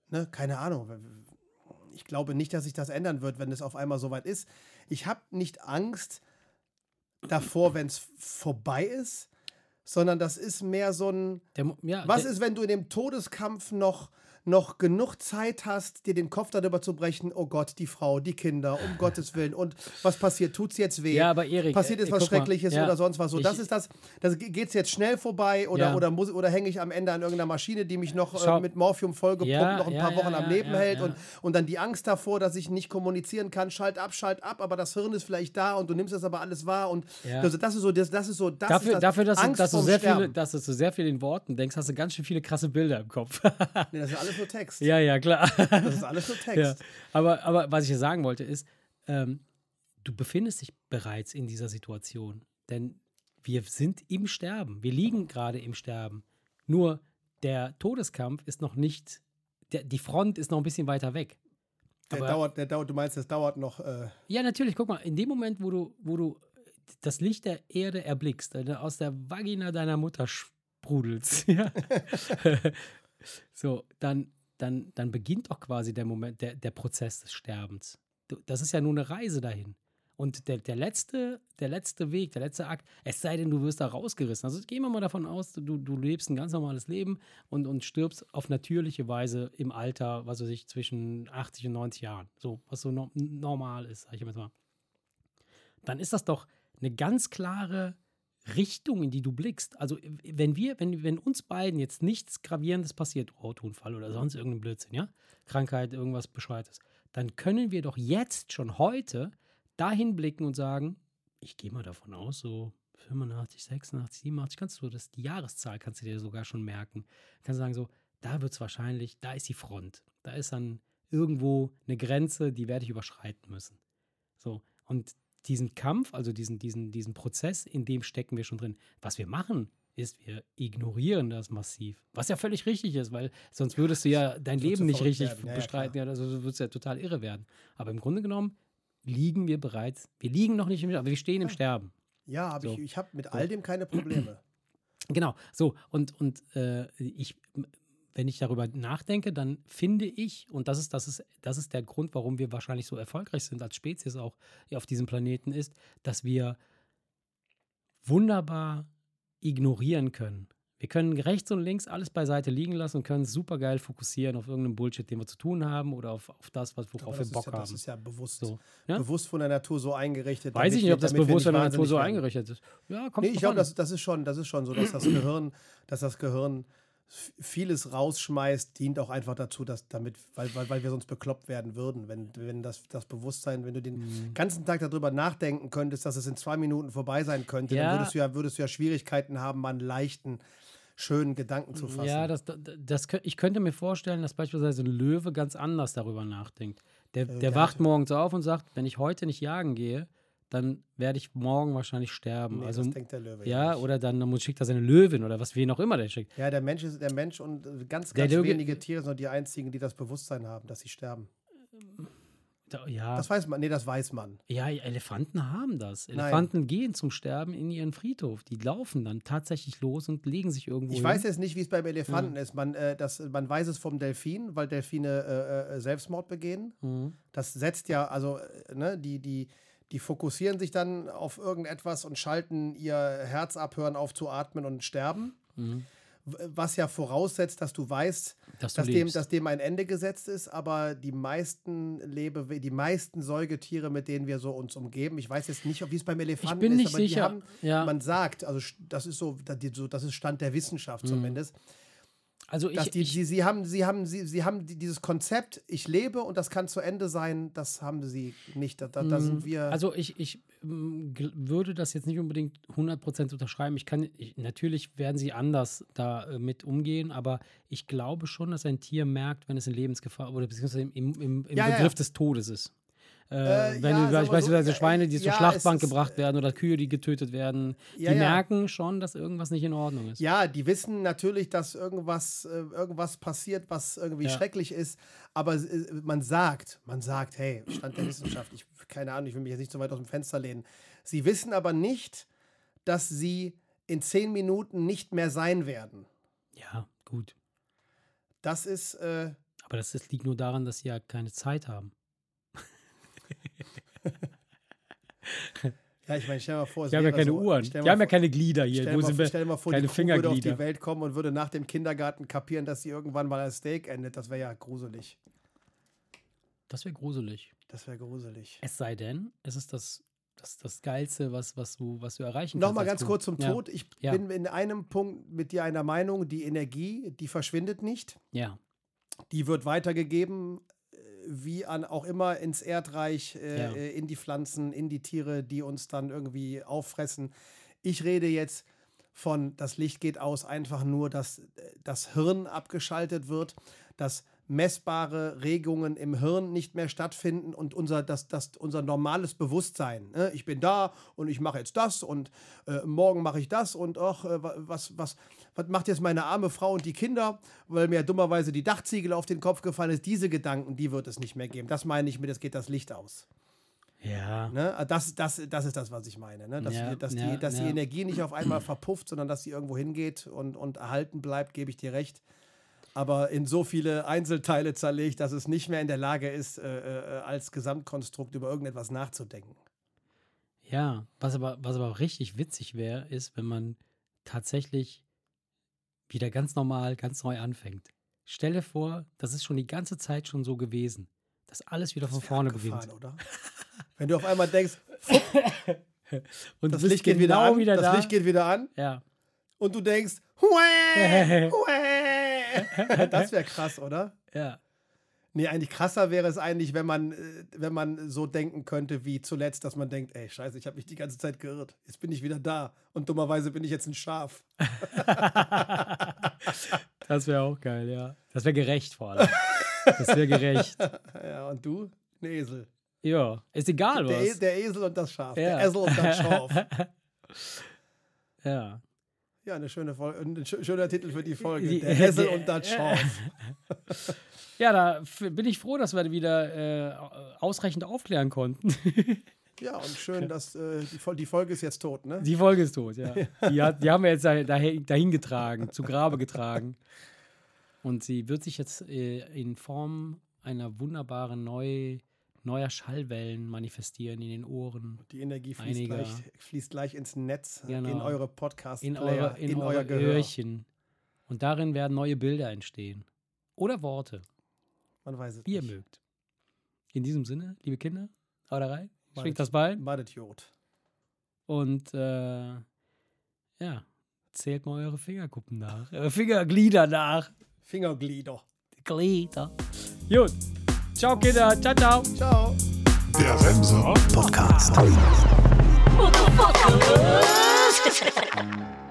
ne, keine Ahnung, ich glaube nicht, dass sich das ändern wird, wenn es auf einmal soweit ist. Ich habe nicht Angst, davor, wenn es vorbei ist, sondern das ist mehr so ein. Der, ja, was ist, wenn du in dem Todeskampf noch noch genug Zeit hast, dir den Kopf darüber zu brechen, oh Gott, die Frau, die Kinder, um [LAUGHS] Gottes Willen. Und was passiert? Tut es jetzt weh? Ja, aber Erik. Passiert jetzt äh, was Schreckliches ja, oder sonst was? So, das ist das. Das geht es jetzt schnell vorbei oder, ja. oder, muss, oder hänge ich am Ende an irgendeiner Maschine, die mich noch äh, mit Morphium vollgepumpt ja, noch ein paar Wochen am Leben hält und, und dann die Angst davor, dass ich nicht kommunizieren kann, schalt ab, schalt ab, aber das Hirn ist vielleicht da und du nimmst das aber alles wahr und also das ist so, das, das ist so, das dafür, ist das dafür, dass, Angst dass, du sehr viele, dass du sehr viel in Worten denkst, hast du ganz schön viele krasse Bilder im Kopf. nee, das ist alles nur Text. Ja, ja, klar. Das ist alles nur [LAUGHS] Text. Ja. Aber, aber was ich hier sagen wollte ist, ähm, du befindest dich bereits in dieser Situation. Denn wir sind im Sterben. Wir liegen gerade im Sterben. Nur der Todeskampf ist noch nicht, der, die Front ist noch ein bisschen weiter weg. Der Aber- dauert, der dauert, du meinst, das dauert noch. Äh, Ja, natürlich, guck mal, in dem Moment, wo du, wo du das Licht der Erde erblickst, äh, aus der Vagina deiner Mutter sprudelst, [LAUGHS] ja. So, dann, dann, dann beginnt doch quasi der Moment, der, der Prozess des Sterbens. Das ist ja nur eine Reise dahin. Und der, der, letzte, der letzte Weg, der letzte Akt, es sei denn, du wirst da rausgerissen. Also gehen wir mal davon aus, du, du lebst ein ganz normales Leben und, und stirbst auf natürliche Weise im Alter, was weiß ich, zwischen 80 und 90 Jahren. So, was so no normal ist, sag ich jetzt mal. Dann ist das doch eine ganz klare Richtung, in die du blickst. Also, wenn wir, wenn, wenn uns beiden jetzt nichts Gravierendes passiert, Autounfall oder sonst irgendein Blödsinn, ja, Krankheit, irgendwas Bescheuertes, dann können wir doch jetzt schon heute dahin blicken und sagen, ich gehe mal davon aus, so 85, 86, 87, kannst du das, die Jahreszahl kannst du dir sogar schon merken. Kannst du sagen, so, da wird es wahrscheinlich, da ist die Front. Da ist dann irgendwo eine Grenze, die werde ich überschreiten müssen. So, und diesen Kampf, also diesen, diesen, diesen Prozess, in dem stecken wir schon drin. Was wir machen, ist, wir ignorieren das massiv. Was ja völlig richtig ist, weil sonst würdest du ja [LAUGHS] dein Leben du nicht richtig werden, ja, ja, bestreiten. Ja, also du würdest ja total irre werden. Aber im Grunde genommen liegen wir bereits, wir liegen noch nicht im Sterben, aber wir stehen im Ja. Sterben. ja, aber So. ich, ich habe mit all dem keine Probleme. [CLEARS THROAT] Genau, so. Und, und äh, ich, wenn ich darüber nachdenke, dann finde ich, und das ist, das, ist, das ist der Grund, warum wir wahrscheinlich so erfolgreich sind als Spezies auch auf diesem Planeten, ist, dass wir wunderbar ignorieren können. Wir können rechts und links alles beiseite liegen lassen und können super geil fokussieren auf irgendeinen Bullshit, den wir zu tun haben oder auf, auf das, was, worauf das wir Bock ja, das haben. ist ja bewusst, So, ja? bewusst von der Natur so eingerichtet. Weiß ich nicht, ob das bewusst von der Natur so eingerichtet ist. Ja, kommt Nee, ich glaube, das, das, ist schon, das ist schon so, dass das Gehirn, dass das Gehirn vieles rausschmeißt, dient auch einfach dazu, dass damit, weil, weil, weil wir sonst bekloppt werden würden, wenn, wenn das, das Bewusstsein, wenn du den Mhm. ganzen Tag darüber nachdenken könntest, dass es in zwei Minuten vorbei sein könnte, Ja. dann würdest du ja, würdest du ja Schwierigkeiten haben, mal einen leichten, schönen Gedanken zu fassen. Ja, das, das, das, ich könnte mir vorstellen, dass beispielsweise ein Löwe ganz anders darüber nachdenkt. Der, Äh, der wacht morgens auf und sagt, wenn ich heute nicht jagen gehe, dann werde ich morgen wahrscheinlich sterben. nee, also das denkt der Löwe ja, nicht. oder dann, dann schickt er seine Löwin oder was wen auch immer der schickt. Ja, der Mensch ist der Mensch und äh, ganz, Der ganz Löwe- wenige Tiere sind die einzigen, die das Bewusstsein haben, dass sie sterben. Ja, Das weiß man, nee, das weiß man. ja, Elefanten haben das. Nein. Elefanten gehen zum Sterben in ihren Friedhof. Die laufen dann tatsächlich los und legen sich irgendwo Ich hin. weiß jetzt nicht, wie es beim Elefanten ist. Man, äh, das, man weiß es vom Delfin, weil Delfine äh, äh, Selbstmord begehen. Mhm. Das setzt ja, also, äh, ne, die, die, die fokussieren sich dann auf irgendetwas und schalten ihr Herz ab, hören auf zu atmen und sterben. Mhm. Was ja voraussetzt, dass du weißt, Dass du dass dem, dass dem ein Ende gesetzt ist, aber die meisten Lebewe die meisten Säugetiere, mit denen wir so uns umgeben, ich weiß jetzt nicht, wie es beim Elefanten bin ist, nicht aber die sicher. haben, Ja. man sagt, also das ist so, das ist Stand der Wissenschaft zumindest, Also ich, die, ich, die, sie haben, sie haben, sie, sie haben die- dieses Konzept, ich lebe und das kann zu Ende sein, das haben sie nicht. Da, da, da sind wir. Also ich, ich gl- würde das jetzt nicht unbedingt 100% unterschreiben. Ich kann, ich, natürlich werden sie anders da äh, umgehen, aber ich glaube schon, dass ein Tier merkt, wenn es in Lebensgefahr oder beziehungsweise im, im, im, ja, Begriff ja. des Todes ist. Äh, Äh, wenn ja, du wir so, beispielsweise äh, Schweine, die zur ja, es Schlachtbank ist, gebracht werden oder Kühe, die getötet werden, Ja, die merken schon, dass irgendwas nicht in Ordnung ist. Ja, die wissen natürlich, dass irgendwas, äh, irgendwas passiert, was irgendwie schrecklich ist. Aber äh, man sagt, man sagt, hey, Stand der Wissenschaft, ich keine Ahnung, ich will mich jetzt nicht so weit aus dem Fenster lehnen. Sie wissen aber nicht, dass sie in zehn Minuten nicht mehr sein werden. Ja, gut. Das ist, äh, Aber das, das liegt nur daran, dass sie ja keine Zeit haben. Ja, ich meine, stell dir mal vor, es Die haben ja keine so, Uhren. Die haben ja keine Glieder hier. Stell Wo dir sind mal, wir? stell dir mal vor, keine die Kuh würde auf die. Welt kommen und würde nach dem Kindergarten kapieren, dass sie irgendwann mal als Steak endet. Das wäre ja gruselig. Das wäre gruselig. Das wäre gruselig. Es sei denn, es ist das, das, das Geilste, was, was, du, was du erreichen Nochmal kannst. als ganz kurz zum Ja. Tod. Ich Ja. bin in einem Punkt mit dir einer Meinung, die Energie, die verschwindet nicht. Ja, Die wird weitergegeben, wie an auch immer ins Erdreich, äh, Ja. äh, in die Pflanzen, in die Tiere, die uns dann irgendwie auffressen. Ich rede jetzt von, das Licht geht aus, einfach nur, dass äh, das Hirn abgeschaltet wird, dass messbare Regungen im Hirn nicht mehr stattfinden und unser, das, das, unser normales Bewusstsein. Ne? Ich bin da und ich mache jetzt das und äh, morgen mache ich das und ach, äh, was, was, was macht jetzt meine arme Frau und die Kinder, weil mir dummerweise die Dachziegel auf den Kopf gefallen ist. Diese Gedanken, die wird es nicht mehr geben. Das meine ich mit, es geht das Licht aus. Ja. Ne? Das, das, das ist das, was ich meine. Ne? Dass, Ja, dass, ja, die, dass ja. die Energie nicht auf einmal verpufft, sondern dass sie irgendwo hingeht und, und erhalten bleibt, gebe ich dir recht. Aber in so viele Einzelteile zerlegt, dass es nicht mehr in der Lage ist, äh, äh, als Gesamtkonstrukt über irgendetwas nachzudenken. Ja, was aber, was aber auch richtig witzig wäre, ist, wenn man tatsächlich wieder ganz normal, ganz neu anfängt. Stell dir vor, das ist schon die ganze Zeit schon so gewesen, dass alles wieder von wär vorne beginnt. oder? [LAUGHS] Wenn du auf einmal denkst, [LAUGHS] Und das Licht geht wieder genau an, wieder das da. Licht geht wieder an ja. und du denkst, [LAUGHS] Huä, Huä. [LAUGHS] das wäre krass, oder? Ja. Nee, eigentlich krasser wäre es eigentlich, wenn man, äh, wenn man so denken könnte wie zuletzt, dass man denkt, ey, scheiße, ich habe mich die ganze Zeit geirrt. Jetzt bin ich wieder da und dummerweise bin ich jetzt ein Schaf. [LAUGHS] Das wäre auch geil, ja. Das wäre gerecht vor allem. Das wäre gerecht. [LAUGHS] Ja, und du? Ein Esel. Ja, ist egal Der, E- was. der Esel und das Schaf. Ja. Der Esel und das Schaf. Ja. Ja, eine schöne Folge, ein sch- schöner Titel für die Folge. Die- der der- und das [LAUGHS] Schaf. [LAUGHS] Ja, da bin ich froh, dass wir wieder äh, ausreichend aufklären konnten. [LAUGHS] Ja, und schön, dass äh, die, die Folge ist jetzt tot, ne? Die Folge ist tot, ja. Die, hat, die haben wir jetzt da- dahin, dahin getragen, zu Grabe getragen. Und sie wird sich jetzt äh, in Form einer wunderbaren neu, neuer Schallwellen manifestieren in den Ohren, Die Energie fließt Einiger. gleich, fließt gleich ins Netz, Genau. in eure podcast in, eure, in, euer eure Gehör. Öhrchen. Und darin werden neue Bilder entstehen. Oder Worte, Man weiß es wie ihr nicht. mögt. In diesem Sinne, liebe Kinder, haut da rein, schwingt das Bein Madet Jod. und äh, ja, zählt mal eure Fingerkuppen nach. Eure Fingerglieder nach. Fingerglieder. Glieder. Gut. Ciao, Kinder. Ciao, ciao. Ciao. Der Remser Podcast. Motherfucker. [LAUGHS]